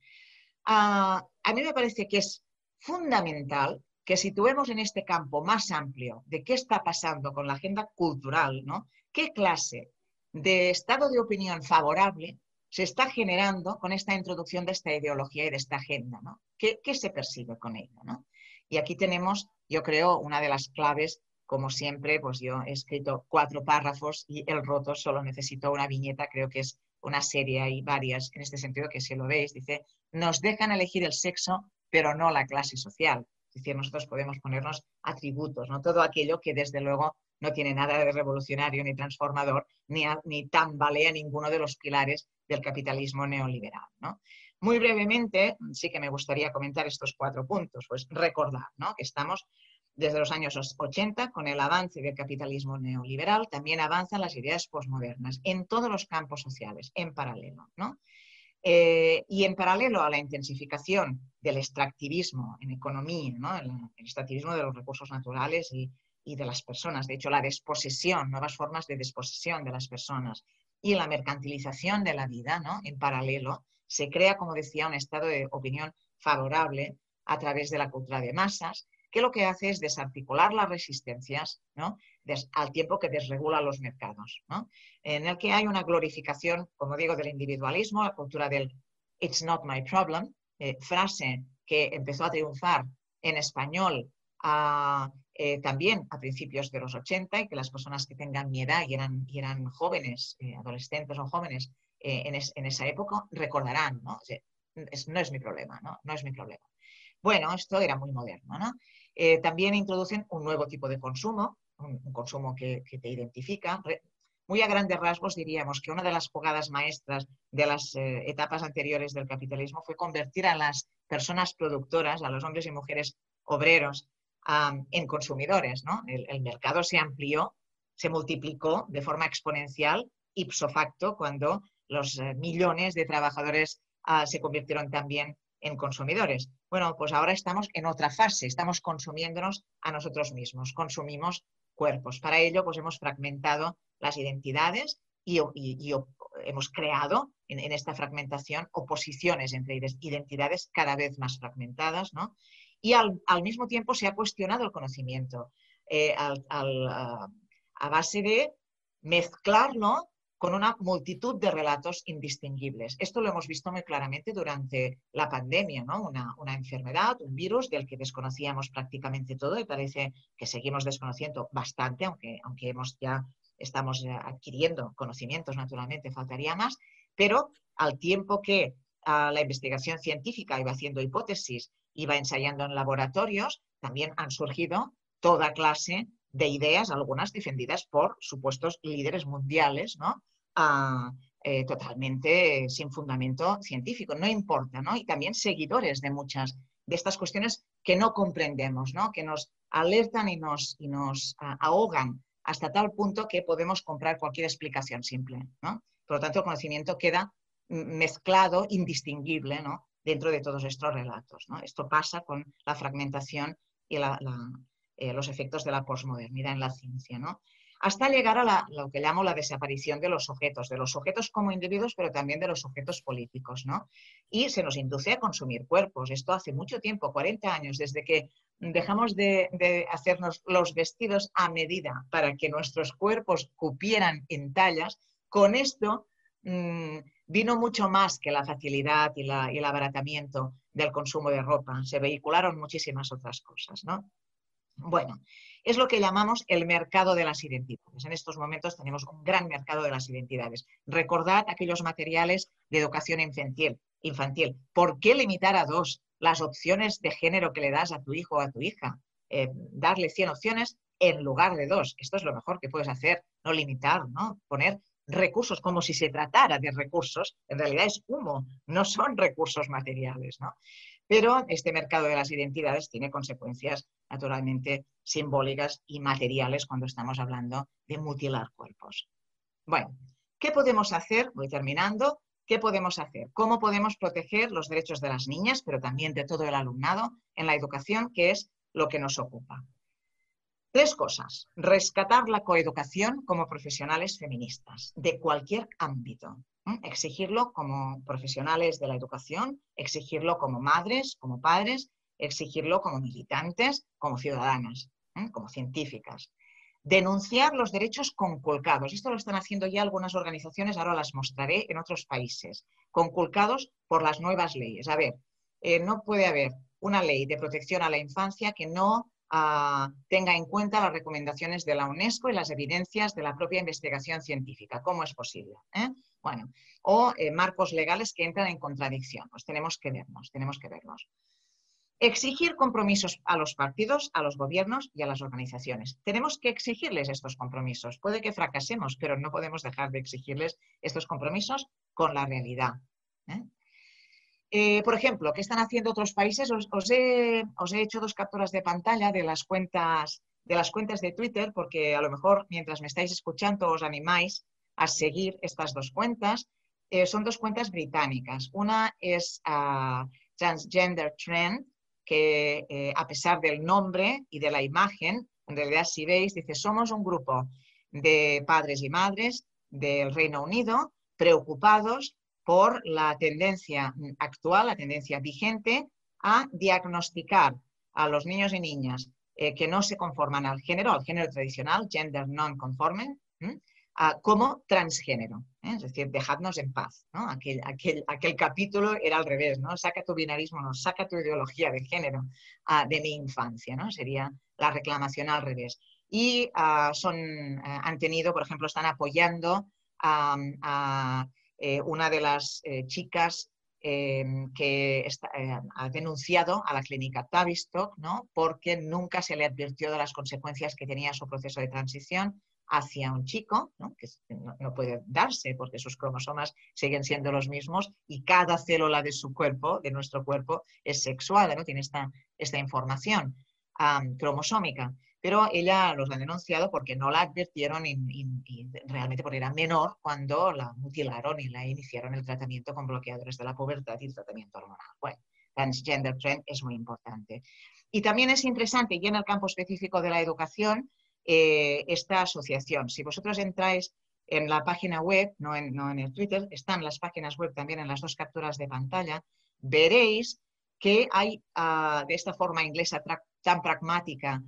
a mí me parece que es fundamental que situemos en este campo más amplio de qué está pasando con la agenda cultural, ¿no? qué clase de estado de opinión favorable se está generando con esta introducción de esta ideología y de esta agenda. ¿no? ¿Qué, se persigue con ella? ¿no? Y aquí tenemos, yo creo, una de las claves, como siempre, pues yo he escrito cuatro párrafos y el roto solo necesito una viñeta, creo que es una serie, hay varias en este sentido que si lo veis, dice, nos dejan elegir el sexo, pero no la clase social. Es decir, nosotros podemos ponernos atributos, ¿no? Todo aquello que desde luego no tiene nada de revolucionario ni transformador, ni, ni tambalea ninguno de los pilares del capitalismo neoliberal. Muy brevemente, sí que me gustaría comentar estos cuatro puntos. Pues recordar que estamos desde los años 80 con el avance del capitalismo neoliberal, también avanzan las ideas posmodernas en todos los campos sociales, en paralelo. Eh, y en paralelo a la intensificación del extractivismo en economía, el, extractivismo de los recursos naturales y, y de las personas, de hecho la desposesión, nuevas formas de desposesión de las personas, y la mercantilización de la vida, ¿no? En paralelo, se crea, como decía, un estado de opinión favorable a través de la cultura de masas, que lo que hace es desarticular las resistencias ¿no? al tiempo que desregula los mercados, ¿no? en el que hay una glorificación, como digo, del individualismo, la cultura del It's not my problem, eh, frase que empezó a triunfar en español a, eh, también a principios de los 80 y que las personas que tengan mi edad y eran, y eran jóvenes, eh, adolescentes o jóvenes eh, en, esa época, recordarán, ¿no? Es, no es mi problema, ¿no? No es mi problema. Bueno, esto era muy moderno, ¿no? también introducen un nuevo tipo de consumo, un, consumo que, te identifica. muy a grandes rasgos diríamos que una de las jugadas maestras de las etapas anteriores del capitalismo fue convertir a las personas productoras, a los hombres y mujeres obreros, en consumidores. El, mercado se amplió, se multiplicó de forma exponencial, ipso facto, cuando los eh, millones de trabajadores ah, se convirtieron también en consumidores. Bueno, pues ahora estamos en otra fase, estamos consumiéndonos a nosotros mismos, consumimos cuerpos. Para ello, pues hemos fragmentado las identidades y, hemos creado en, esta fragmentación oposiciones entre identidades cada vez más fragmentadas, ¿no? Y al, mismo tiempo se ha cuestionado el conocimiento eh, a, base de mezclarlo con una multitud de relatos indistinguibles. Esto lo hemos visto muy claramente durante la pandemia, ¿no? una, una, enfermedad, un virus del que desconocíamos prácticamente todo y parece que seguimos desconociendo bastante, aunque, aunque hemos ya estamos adquiriendo conocimientos, naturalmente, faltaría más, pero al tiempo que ah, la investigación científica iba haciendo hipótesis, iba ensayando en laboratorios, también han surgido toda clase de ideas, algunas defendidas por supuestos líderes mundiales, ¿no? Ah, eh, totalmente sin fundamento científico, no importa, ¿no? Y también seguidores de muchas de estas cuestiones que no comprendemos, ¿no? Que nos alertan y nos, y nos ah, ahogan hasta tal punto que podemos comprar cualquier explicación simple. ¿no? Por lo tanto, el conocimiento queda mezclado, indistinguible ¿no? Dentro de todos estos relatos. ¿no? Esto pasa con la fragmentación y eh, los efectos de la posmodernidad en la ciencia. ¿no? hasta llegar a lo que llamo la desaparición de los sujetos, de los sujetos como individuos, pero también de los sujetos políticos. ¿no? Y se nos induce a consumir cuerpos. Esto hace mucho tiempo, 40 años, desde que dejamos de, hacernos los vestidos a medida para que nuestros cuerpos cupieran en tallas, con esto mm, vino mucho más que la facilidad y, y el abaratamiento del consumo de ropa. Se vehicularon muchísimas otras cosas. ¿no? Bueno, es lo que llamamos el mercado de las identidades. En estos momentos tenemos un gran mercado de las identidades. Recordad aquellos materiales de educación infantil. infantil. ¿Por qué limitar a dos las opciones de género que le das a tu hijo o a tu hija? Eh, darle 100 opciones en lugar de dos. Esto es lo mejor que puedes hacer, no limitar, ¿no? Poner recursos como si se tratara de recursos, en realidad es humo, no son recursos materiales, ¿no? Pero este mercado de las identidades tiene consecuencias naturalmente simbólicas y materiales cuando estamos hablando de mutilar cuerpos. Bueno, ¿qué podemos hacer? Voy terminando. ¿Qué podemos hacer? ¿Cómo podemos proteger los derechos de las niñas, pero también de todo el alumnado en la educación, que es lo que nos ocupa? Tres cosas. Rescatar la coeducación como profesionales feministas, de cualquier ámbito. Exigirlo como profesionales de la educación, exigirlo como madres, como padres, exigirlo como militantes, como ciudadanas, como científicas. Denunciar los derechos conculcados. Esto lo están haciendo ya algunas organizaciones, ahora las mostraré en otros países, conculcados por las nuevas leyes. A ver, eh, no puede haber una ley de protección a la infancia que no tenga en cuenta las recomendaciones de la UNESCO y las evidencias de la propia investigación científica. ¿Cómo es posible? ¿Eh? Bueno, o eh, marcos legales que entran en contradicción. Pues tenemos que vernos, tenemos que vernos. Exigir compromisos a los partidos, a los gobiernos y a las organizaciones. Tenemos que exigirles estos compromisos. Puede que fracasemos, pero no podemos dejar de exigirles estos compromisos con la realidad. ¿eh? Eh, por ejemplo, ¿qué están haciendo otros países? Os, he, hecho dos capturas de pantalla de las, cuentas, de las cuentas de Twitter, porque a lo mejor mientras me estáis escuchando os animáis a seguir estas dos cuentas. Eh, son dos cuentas británicas. Una es ah, Transgender Trend, que eh, a pesar del nombre y de la imagen, en realidad si veis, dice, somos un grupo de padres y madres del Reino Unido preocupados por la tendencia actual, la tendencia vigente, a diagnosticar a los niños y niñas eh, que no se conforman al género, al género tradicional, gender non-conforming, como transgénero. ¿eh? Es decir, dejadnos en paz. Aquel, aquel, capítulo era al revés, ¿no? Saca tu binarismo, no, saca tu ideología de género de mi infancia, ¿no? Sería la reclamación al revés. Y ah, son, eh, han tenido, por ejemplo, están apoyando a eh, una de las eh, chicas eh, que ha denunciado a la clínica Tavistock ¿no? porque nunca se le advirtió de las consecuencias que tenía su proceso de transición hacia un chico, que no, puede darse porque sus cromosomas siguen siendo los mismos y cada célula de su cuerpo, de nuestro cuerpo, es sexual, ¿no? tiene esta, esta información cromosómica. Pero ella los ha denunciado porque no la advirtieron y, realmente porque era menor cuando la mutilaron y la iniciaron el tratamiento con bloqueadores de la pubertad y el tratamiento hormonal. Bueno, transgender trend es muy importante. Y también es interesante, y en el campo específico de la educación, eh, esta asociación. Si vosotros entráis en la página web, no en, no en, el Twitter, están las páginas web también en las dos capturas de pantalla, veréis que hay ah, de esta forma inglesa tan pragmática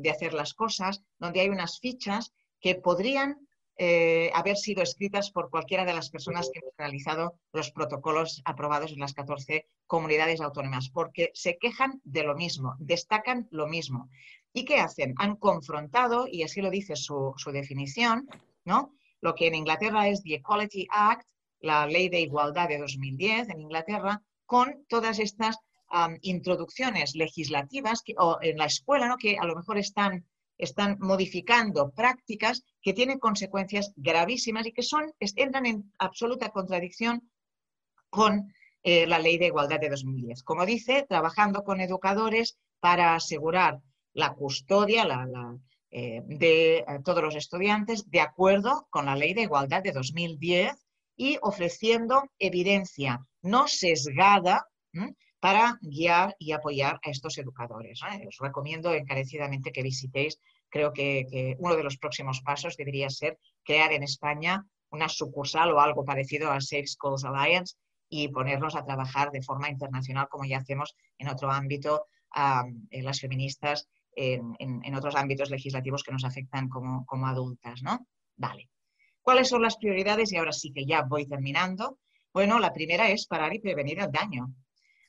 de hacer las cosas, donde hay unas fichas que podrían eh, haber sido escritas por cualquiera de las personas que han realizado los protocolos aprobados en las 14 comunidades autónomas, porque se quejan de lo mismo, destacan lo mismo. ¿Y qué hacen? Han confrontado, y así lo dice su, definición, ¿no? lo que en Inglaterra es the Equality Act, la ley de igualdad de 2010 en Inglaterra, con todas estas introducciones legislativas que, o en la escuela, ¿no? que a lo mejor están están modificando prácticas que tienen consecuencias gravísimas y que son, entran en absoluta contradicción con eh, la Ley de Igualdad de 2010. Como dice, trabajando con educadores para asegurar la custodia eh, de eh, todos los estudiantes de acuerdo con la Ley de Igualdad de 2010 y ofreciendo evidencia no sesgada para guiar y apoyar a estos educadores. Os recomiendo encarecidamente que visitéis, creo que, uno de los próximos pasos debería ser crear en España una sucursal o algo parecido a Safe Schools Alliance y ponernos a trabajar de forma internacional como ya hacemos en otro ámbito, en las feministas, en, otros ámbitos legislativos que nos afectan como, como adultas. ¿no? Vale. ¿Cuáles son las prioridades? Y ahora sí que ya voy terminando. Bueno, la primera es parar y prevenir el daño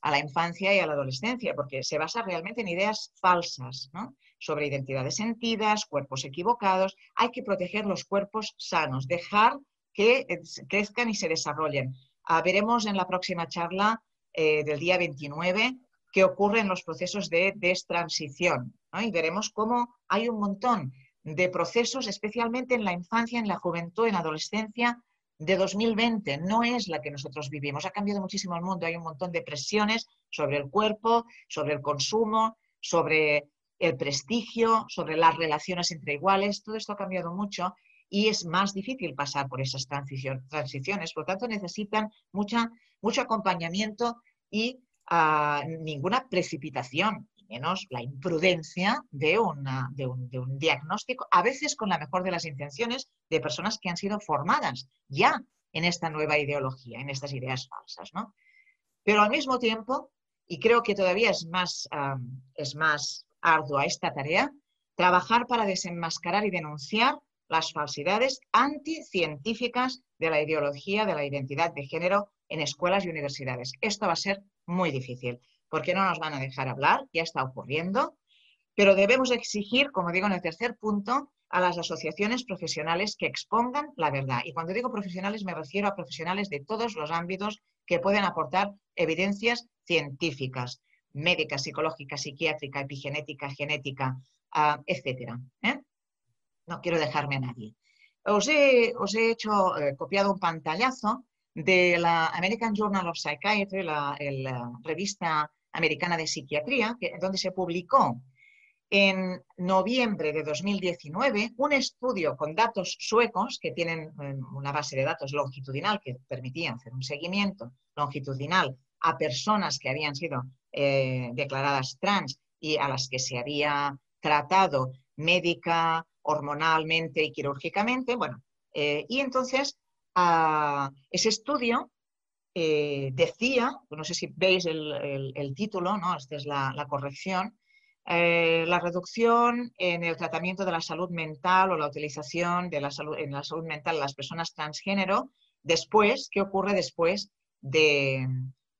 a la infancia y a la adolescencia, porque se basa realmente en ideas falsas sobre identidades sentidas, cuerpos equivocados. Hay que proteger los cuerpos sanos, dejar que crezcan y se desarrollen. Ah, veremos en la próxima charla eh, del día 29 qué ocurre en los procesos de destransición y veremos cómo hay un montón de procesos, especialmente en la infancia, en la juventud, en la adolescencia, de 2020 no es la que nosotros vivimos. Ha cambiado muchísimo el mundo. Hay un montón de presiones sobre el cuerpo, sobre el consumo, sobre el prestigio, sobre las relaciones entre iguales. Todo esto ha cambiado mucho y es más difícil pasar por esas transiciones. Por lo tanto, necesitan mucha, mucho acompañamiento y ah, ninguna precipitación menos la imprudencia de, de, un, diagnóstico, a veces con la mejor de las intenciones de personas que han sido formadas ya en esta nueva ideología, en estas ideas falsas. ¿no? Pero al mismo tiempo, y creo que todavía es más, es más ardua esta tarea, trabajar para desenmascarar y denunciar las falsidades anticientíficas de la ideología de la identidad de género en escuelas y universidades. Esto va a ser muy difícil porque no nos van a dejar hablar, ya está ocurriendo, pero debemos exigir, como digo en el tercer punto, a las asociaciones profesionales que expongan la verdad. Y cuando digo profesionales me refiero a profesionales de todos los ámbitos que pueden aportar evidencias científicas, médicas, psicológicas, psiquiátrica, epigenética, genética, uh, etc. ¿eh? No quiero dejarme a nadie. Os he, hecho, eh, copiado un pantallazo de la American Journal of Psychiatry, la, revista americana de psiquiatría, donde se publicó en noviembre de 2019 un estudio con datos suecos que tienen eh, una base de datos longitudinal que permitía hacer un seguimiento longitudinal a personas que habían sido eh, declaradas trans y a las que se había tratado médica, hormonalmente y quirúrgicamente. Bueno, eh, y entonces ese estudio eh, decía, no sé si veis el, título, ¿no? esta es la, corrección, eh, la reducción en el tratamiento de la salud mental o la utilización de la salud, en la salud mental de las personas transgénero, después, ¿qué ocurre después de,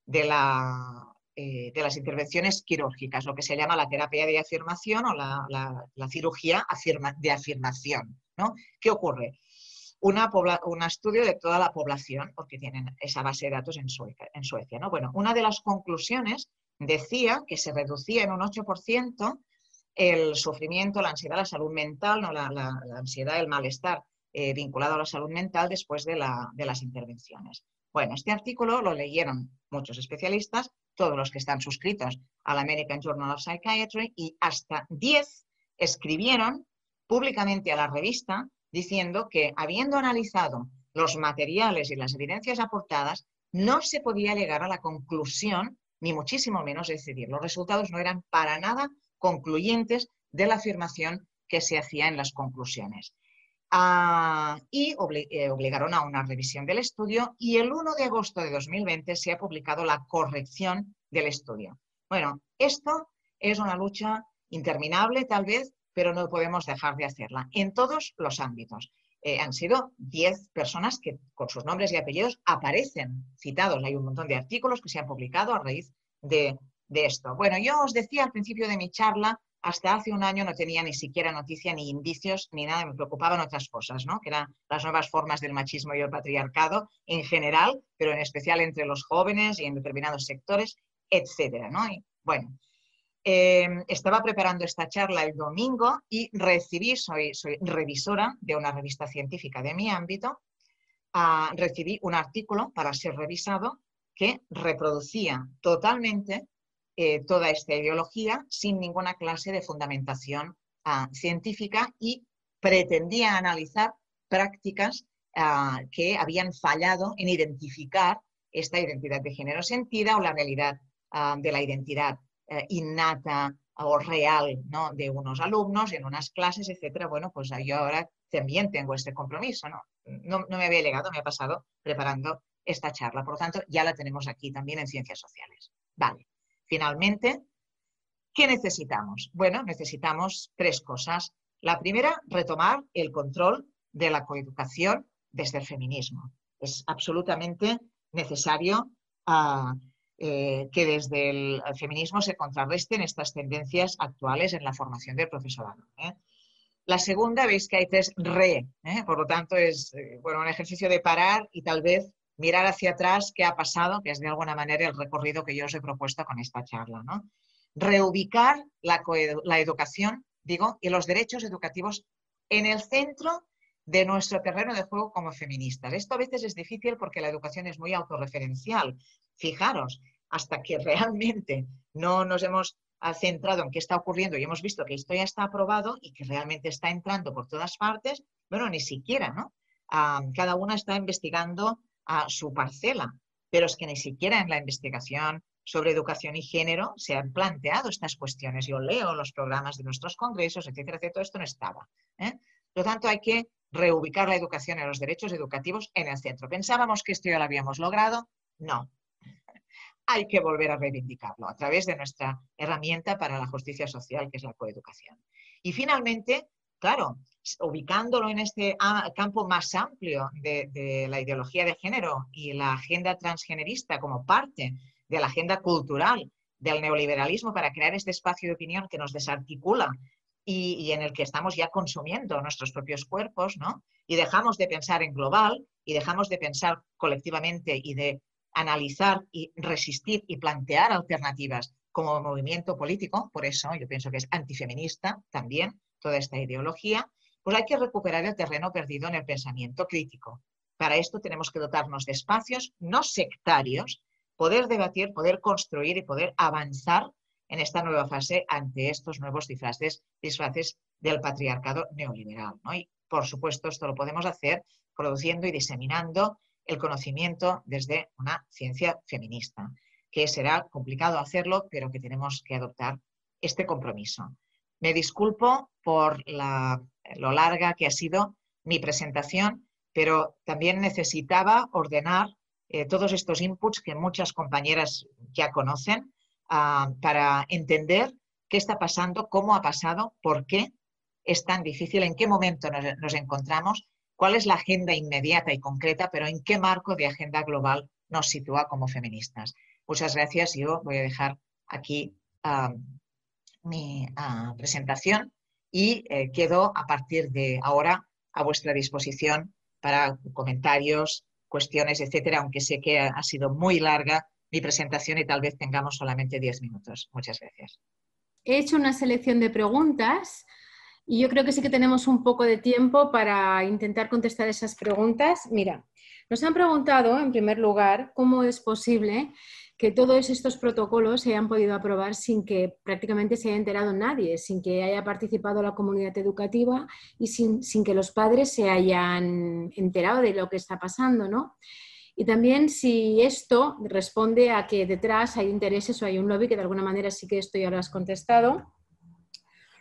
la, eh, de las intervenciones quirúrgicas, lo que se llama la terapia de afirmación o la, cirugía de afirmación. ¿no? ¿Qué ocurre? Un estudio de toda la población, porque tienen esa base de datos en Suecia. ¿no? Bueno, una de las conclusiones decía que se reducía en un 8% el sufrimiento, la ansiedad, la salud mental, ¿no? la, ansiedad, el malestar eh, vinculado a la salud mental después de, de las intervenciones. Bueno, este artículo lo leyeron muchos especialistas, todos los que están suscritos al American Journal of Psychiatry y hasta 10 escribieron públicamente a la revista diciendo que habiendo analizado los materiales y las evidencias aportadas, no se podía llegar a la conclusión, ni muchísimo menos decidir. Los resultados no eran para nada concluyentes de la afirmación que se hacía en las conclusiones. Ah, y eh, obligaron a una revisión del estudio y el 1 de agosto de 2020 se ha publicado la corrección del estudio. Bueno, esto es una lucha interminable tal vez, pero no podemos dejar de hacerla en todos los ámbitos. Eh, han sido 10 personas que con sus nombres y apellidos aparecen citados. Hay un montón de artículos que se han publicado a raíz de, esto. Bueno, yo os decía al principio de mi charla, hasta hace un año no tenía ni siquiera noticia, ni indicios, ni nada, me preocupaban otras cosas, ¿no? que eran las nuevas formas del machismo y el patriarcado en general, pero en especial entre los jóvenes y en determinados sectores, etcétera. ¿no? bueno, Em, estaba preparando esta charla el domingo y recibí, soy, revisora de una revista científica de mi ámbito, ah, recibí un artículo para ser revisado que reproducía totalmente eh, toda esta ideología sin ninguna clase de fundamentación ah, científica y pretendía analizar prácticas ah, que habían fallado en identificar esta identidad de género sentida o la realidad de la identidad eh, innata o real ¿no? de unos alumnos en unas clases, etcétera, bueno, pues yo ahora también tengo este compromiso, ¿no? ¿no? me había llegado, me ha pasado preparando esta charla, por lo tanto, ya la tenemos aquí también en Ciencias Sociales. Vale, finalmente, ¿qué necesitamos? Bueno, necesitamos tres cosas. La primera, retomar el control de la coeducación desde el feminismo. Es absolutamente necesario uh, eh, que desde el feminismo se contrarresten estas tendencias actuales en la formación del profesorado. ¿eh? La segunda, veis que hay tres re, ¿eh? por lo tanto es bueno, un ejercicio de parar y tal vez mirar hacia atrás qué ha pasado, que es de alguna manera el recorrido que yo os he propuesto con esta charla. ¿no? Reubicar la, la educación, digo, y los derechos educativos en el centro de nuestro terreno de juego como feministas. Esto a veces es difícil porque la educación es muy autorreferencial. Fijaros, hasta que realmente no nos hemos centrado en qué está ocurriendo y hemos visto que esto ya está aprobado y que realmente está entrando por todas partes, bueno, ni siquiera, ¿no? Ah, cada una está investigando a su parcela, pero es que ni siquiera en la investigación sobre educación y género se han planteado estas cuestiones. Yo leo los programas de nuestros congresos, etcétera, etcétera, esto no estaba. ¿eh? Por lo tanto, hay que reubicar la educación y los derechos educativos en el centro. ¿Pensábamos que esto ya lo habíamos logrado? No. Hay que volver a reivindicarlo a través de nuestra herramienta para la justicia social, que es la coeducación. Y finalmente, claro, ubicándolo en este campo más amplio de, de la ideología de género y la agenda transgenerista como parte de la agenda cultural del neoliberalismo para crear este espacio de opinión que nos desarticula y, en el que estamos ya consumiendo nuestros propios cuerpos, ¿no? Y dejamos de pensar en global y dejamos de pensar colectivamente y de analizar y resistir y plantear alternativas como movimiento político, por eso yo pienso que es antifeminista también toda esta ideología, pues hay que recuperar el terreno perdido en el pensamiento crítico. Para esto tenemos que dotarnos de espacios no sectarios, poder debatir, poder construir y poder avanzar en esta nueva fase ante estos nuevos disfraces, del patriarcado neoliberal. Y, por supuesto, esto lo podemos hacer produciendo y diseminando el conocimiento desde una ciencia feminista, que será complicado hacerlo, pero que tenemos que adoptar este compromiso. Me disculpo por lo larga que ha sido mi presentación, pero también necesitaba ordenar eh, todos estos inputs que muchas compañeras ya conocen Ah, para entender qué está pasando, cómo ha pasado, por qué es tan difícil, en qué momento nos, encontramos, cuál es la agenda inmediata y concreta, pero en qué marco de agenda global nos sitúa como feministas. Muchas gracias. Yo voy a dejar aquí ah, mi ah, presentación y eh, quedo a partir de ahora a vuestra disposición para comentarios, cuestiones, etcétera, aunque sé que ha sido muy larga mi presentación y tal vez tengamos solamente 10 minutos. Muchas gracias. he hecho una selección de preguntas y yo creo que sí que tenemos un poco de tiempo para intentar contestar esas preguntas. Mira, nos han preguntado, en primer lugar, cómo es posible que todos estos protocolos se hayan podido aprobar sin que prácticamente se haya enterado nadie, sin que haya participado la comunidad educativa y sin, que los padres se hayan enterado de lo que está pasando, ¿no? Y también si esto responde a que detrás hay intereses o hay un lobby, que de alguna manera sí que esto ya lo has contestado.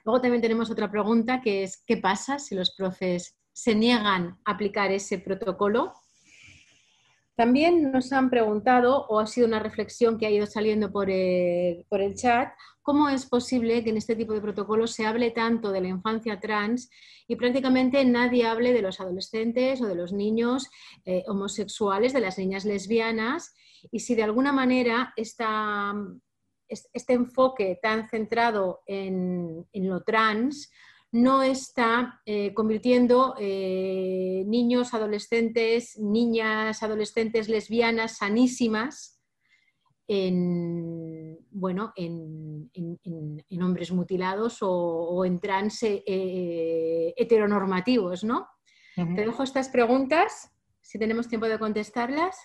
Luego también tenemos otra pregunta que es, ¿qué pasa si los profes se niegan a aplicar ese protocolo? También nos han preguntado, o ha sido una reflexión que ha ido saliendo por el, chat, cómo es posible que en este tipo de protocolos se hable tanto de la infancia trans y prácticamente nadie hable de los adolescentes o de los niños eh, homosexuales, de las niñas lesbianas, y si de alguna manera este enfoque tan centrado en, en lo trans no está eh, convirtiendo eh, niños, adolescentes, niñas, adolescentes lesbianas sanísimas en, bueno, en, hombres mutilados o, en trans eh, heteronormativos, ¿no? Te dejo estas preguntas, si tenemos tiempo de contestarlas.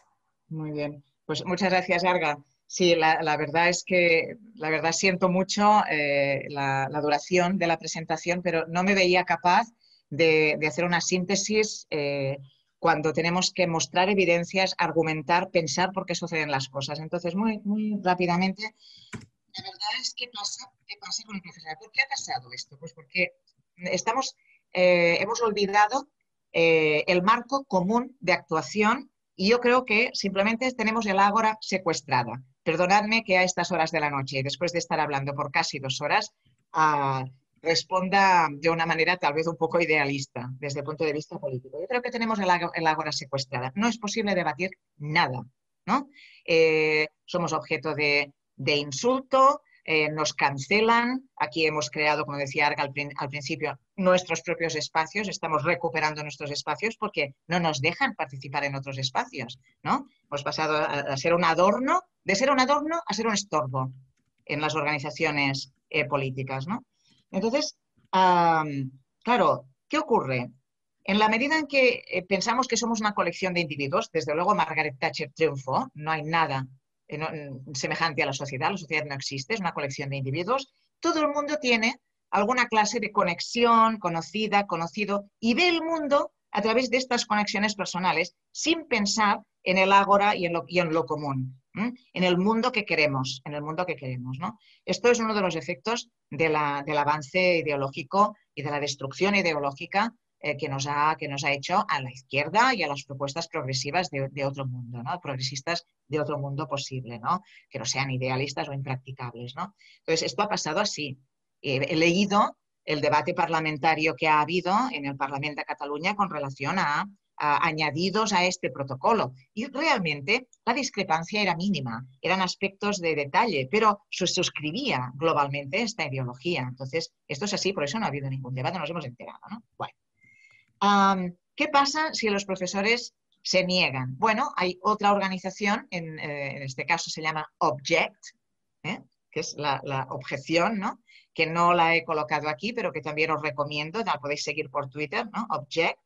Muy bien. Pues muchas gracias, Arga. Sí, la, verdad es que la verdad siento mucho eh, la, duración de la presentación, pero no me veía capaz de, hacer una síntesis eh, cuando tenemos que mostrar evidencias, argumentar, pensar por qué suceden las cosas. Entonces, muy, muy rápidamente, la verdad es que pasa, ¿qué pasa con el profesor? ¿Por qué ha pasado esto? Pues porque estamos, eh, hemos olvidado el marco común de actuación y yo creo que simplemente tenemos el ágora secuestrada. Perdonadme que a estas horas de la noche después de estar hablando por casi dos horas, ah, responda de una manera tal vez un poco idealista desde el punto de vista político. Yo creo que tenemos el, ágora secuestrada. No es posible debatir nada. ¿no? Eh, somos objeto de, de insulto, eh, nos cancelan. Aquí hemos creado, como decía Arga al, principio, nuestros propios espacios, estamos recuperando nuestros espacios porque no nos dejan participar en otros espacios, ¿no? Hemos pasado a, ser un adorno, de ser un adorno a ser un estorbo en las organizaciones eh, políticas, ¿no? Entonces, claro, ¿qué ocurre? En la medida en que eh, pensamos que somos una colección de individuos, desde luego Margaret Thatcher triunfó, no hay nada semejante a la sociedad, la sociedad no existe, es una colección de individuos, todo el mundo tiene alguna clase de conexión conocida, conocido, y ve el mundo a través de estas conexiones personales sin pensar en el ágora y en lo, común, en el mundo que queremos, en el mundo que queremos. ¿no? Esto es uno de los efectos del avance ideológico y de la destrucción ideológica eh, que, nos ha, que nos ha hecho a la izquierda y a las propuestas progresivas de, otro mundo, ¿no? progresistas de otro mundo posible, ¿no? que no sean idealistas o impracticables. ¿no? Entonces, esto ha pasado así. he leído el debate parlamentario que ha habido en el Parlamento de Cataluña con relación a, añadidos a este protocolo. Y realmente la discrepancia era mínima, eran aspectos de detalle, pero se suscribía globalmente esta ideología. Entonces, esto es así, por eso no ha habido ningún debate, nos hemos enterado. ¿no? Bueno. ¿Qué pasa si los profesores se niegan? Bueno, hay otra organización, en, eh, este caso se llama Object, ¿eh? que es la, objeción, ¿no? que no la he colocado aquí, pero que también os recomiendo, la podéis seguir por Twitter, ¿no? Object,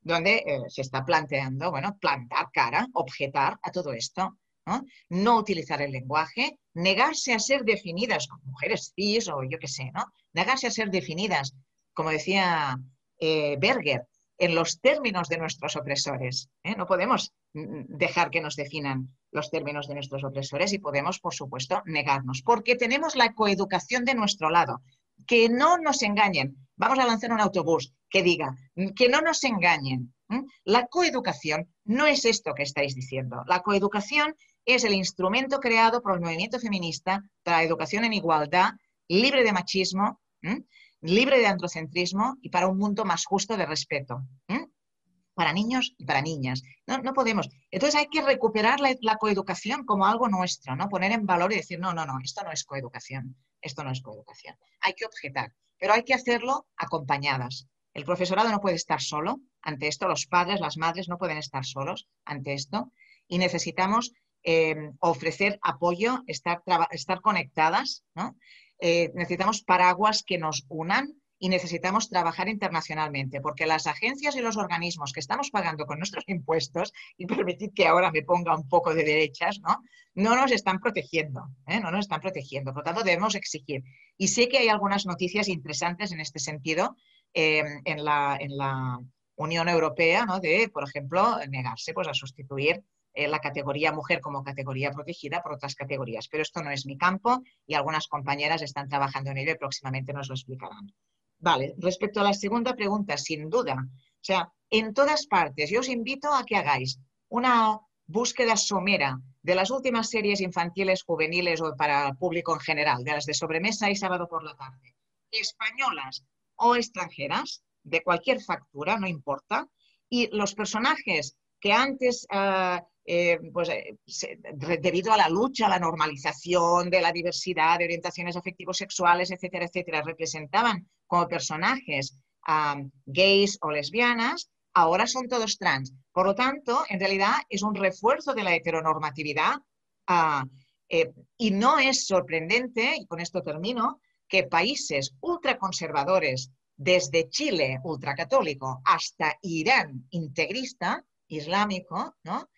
donde eh, se está planteando, bueno, plantar cara, objetar a todo esto. ¿no? no utilizar el lenguaje, negarse a ser definidas como mujeres cis o yo qué sé, ¿no? Negarse a ser definidas, como decía Berger, en los términos de nuestros opresores. ¿eh? No podemos dejar que nos definan los términos de nuestros opresores y podemos, por supuesto, negarnos, porque tenemos la coeducación de nuestro lado. Que no nos engañen. Vamos a lanzar un autobús que diga, que no nos engañen. La coeducación no es esto que estáis diciendo. La coeducación es el instrumento creado por el movimiento feminista para la educación en igualdad, libre de machismo, libre de androcentrismo y para un mundo más justo de respeto. Para niños y para niñas. No, podemos. Entonces hay que recuperar la, coeducación como algo nuestro, ¿no? Poner en valor y decir, no, no, no, esto no es coeducación. Esto no es coeducación. Hay que objetar, pero hay que hacerlo acompañadas. El profesorado no puede estar solo ante esto, los padres, las madres no pueden estar solos ante esto y necesitamos eh, ofrecer apoyo, estar, estar conectadas, ¿no? Eh, necesitamos paraguas que nos unan y necesitamos trabajar internacionalmente, porque las agencias y los organismos que estamos pagando con nuestros impuestos, y permitid que ahora me ponga un poco de derechas, ¿no? No nos están protegiendo, ¿eh? no nos están protegiendo, por lo tanto debemos exigir. Y sé que hay algunas noticias interesantes en este sentido eh, en, la, en, la, Unión Europea, ¿no? De, por ejemplo, negarse pues, a sustituir eh, la categoría mujer como categoría protegida por otras categorías. Pero esto no es mi campo y algunas compañeras están trabajando en ello y próximamente nos lo explicarán. Vale, respecto a la segunda pregunta, sin duda. O sea, en todas partes, yo os invito a que hagáis una búsqueda somera de las últimas series infantiles, juveniles o para el público en general, de las de sobremesa y sábado por la tarde, españolas o extranjeras, de cualquier factura, no importa, y los personajes que antes, ah, eh, pues, eh, debido a la lucha, a la normalización de la diversidad de orientaciones afectivos sexuales, etcétera, etcétera, representaban como personajes gays o lesbianas, ahora son todos trans. Por lo tanto, en realidad es un refuerzo de la heteronormatividad ah, eh, y no es sorprendente, y con esto termino, que países ultraconservadores, desde Chile ultracatólico hasta Irán integrista, islámico, ¿no?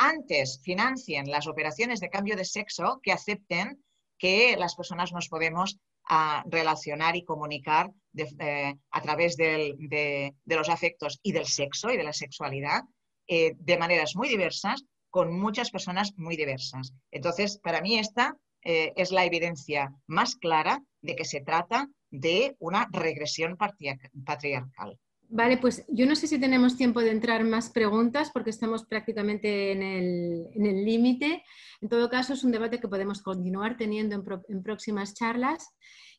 Antes financien las operaciones de cambio de sexo que acepten que las personas nos podemos ah, relacionar y comunicar eh, a través de, los afectos y del sexo y de la sexualidad eh, de maneras muy diversas con muchas personas muy diversas. Entonces, para mí esta eh, es la evidencia más clara de que se trata de una regresión patriarcal. Vale, pues yo no sé si tenemos tiempo de entrar más preguntas porque estamos prácticamente en el límite. En, todo caso, es un debate que podemos continuar teniendo en, próximas charlas.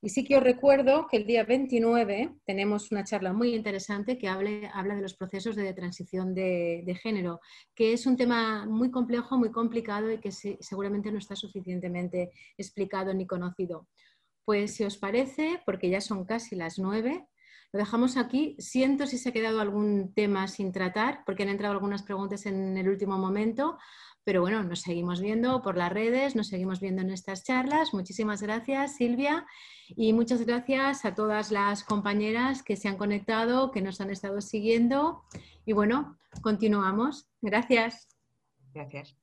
Y sí que os recuerdo que el día 29 tenemos una charla muy interesante que habla de los procesos de transición de, género, que es un tema muy complejo, muy complicado y que seguramente no está suficientemente explicado ni conocido. Pues si os parece, porque ya son casi las nueve, lo dejamos aquí. Siento si se ha quedado algún tema sin tratar, porque han entrado algunas preguntas en el último momento, pero bueno, nos seguimos viendo por las redes, nos seguimos viendo en estas charlas. Muchísimas gracias, Silvia, y muchas gracias a todas las compañeras que se han conectado, que nos han estado siguiendo. Y bueno, continuamos. Gracias. Gracias.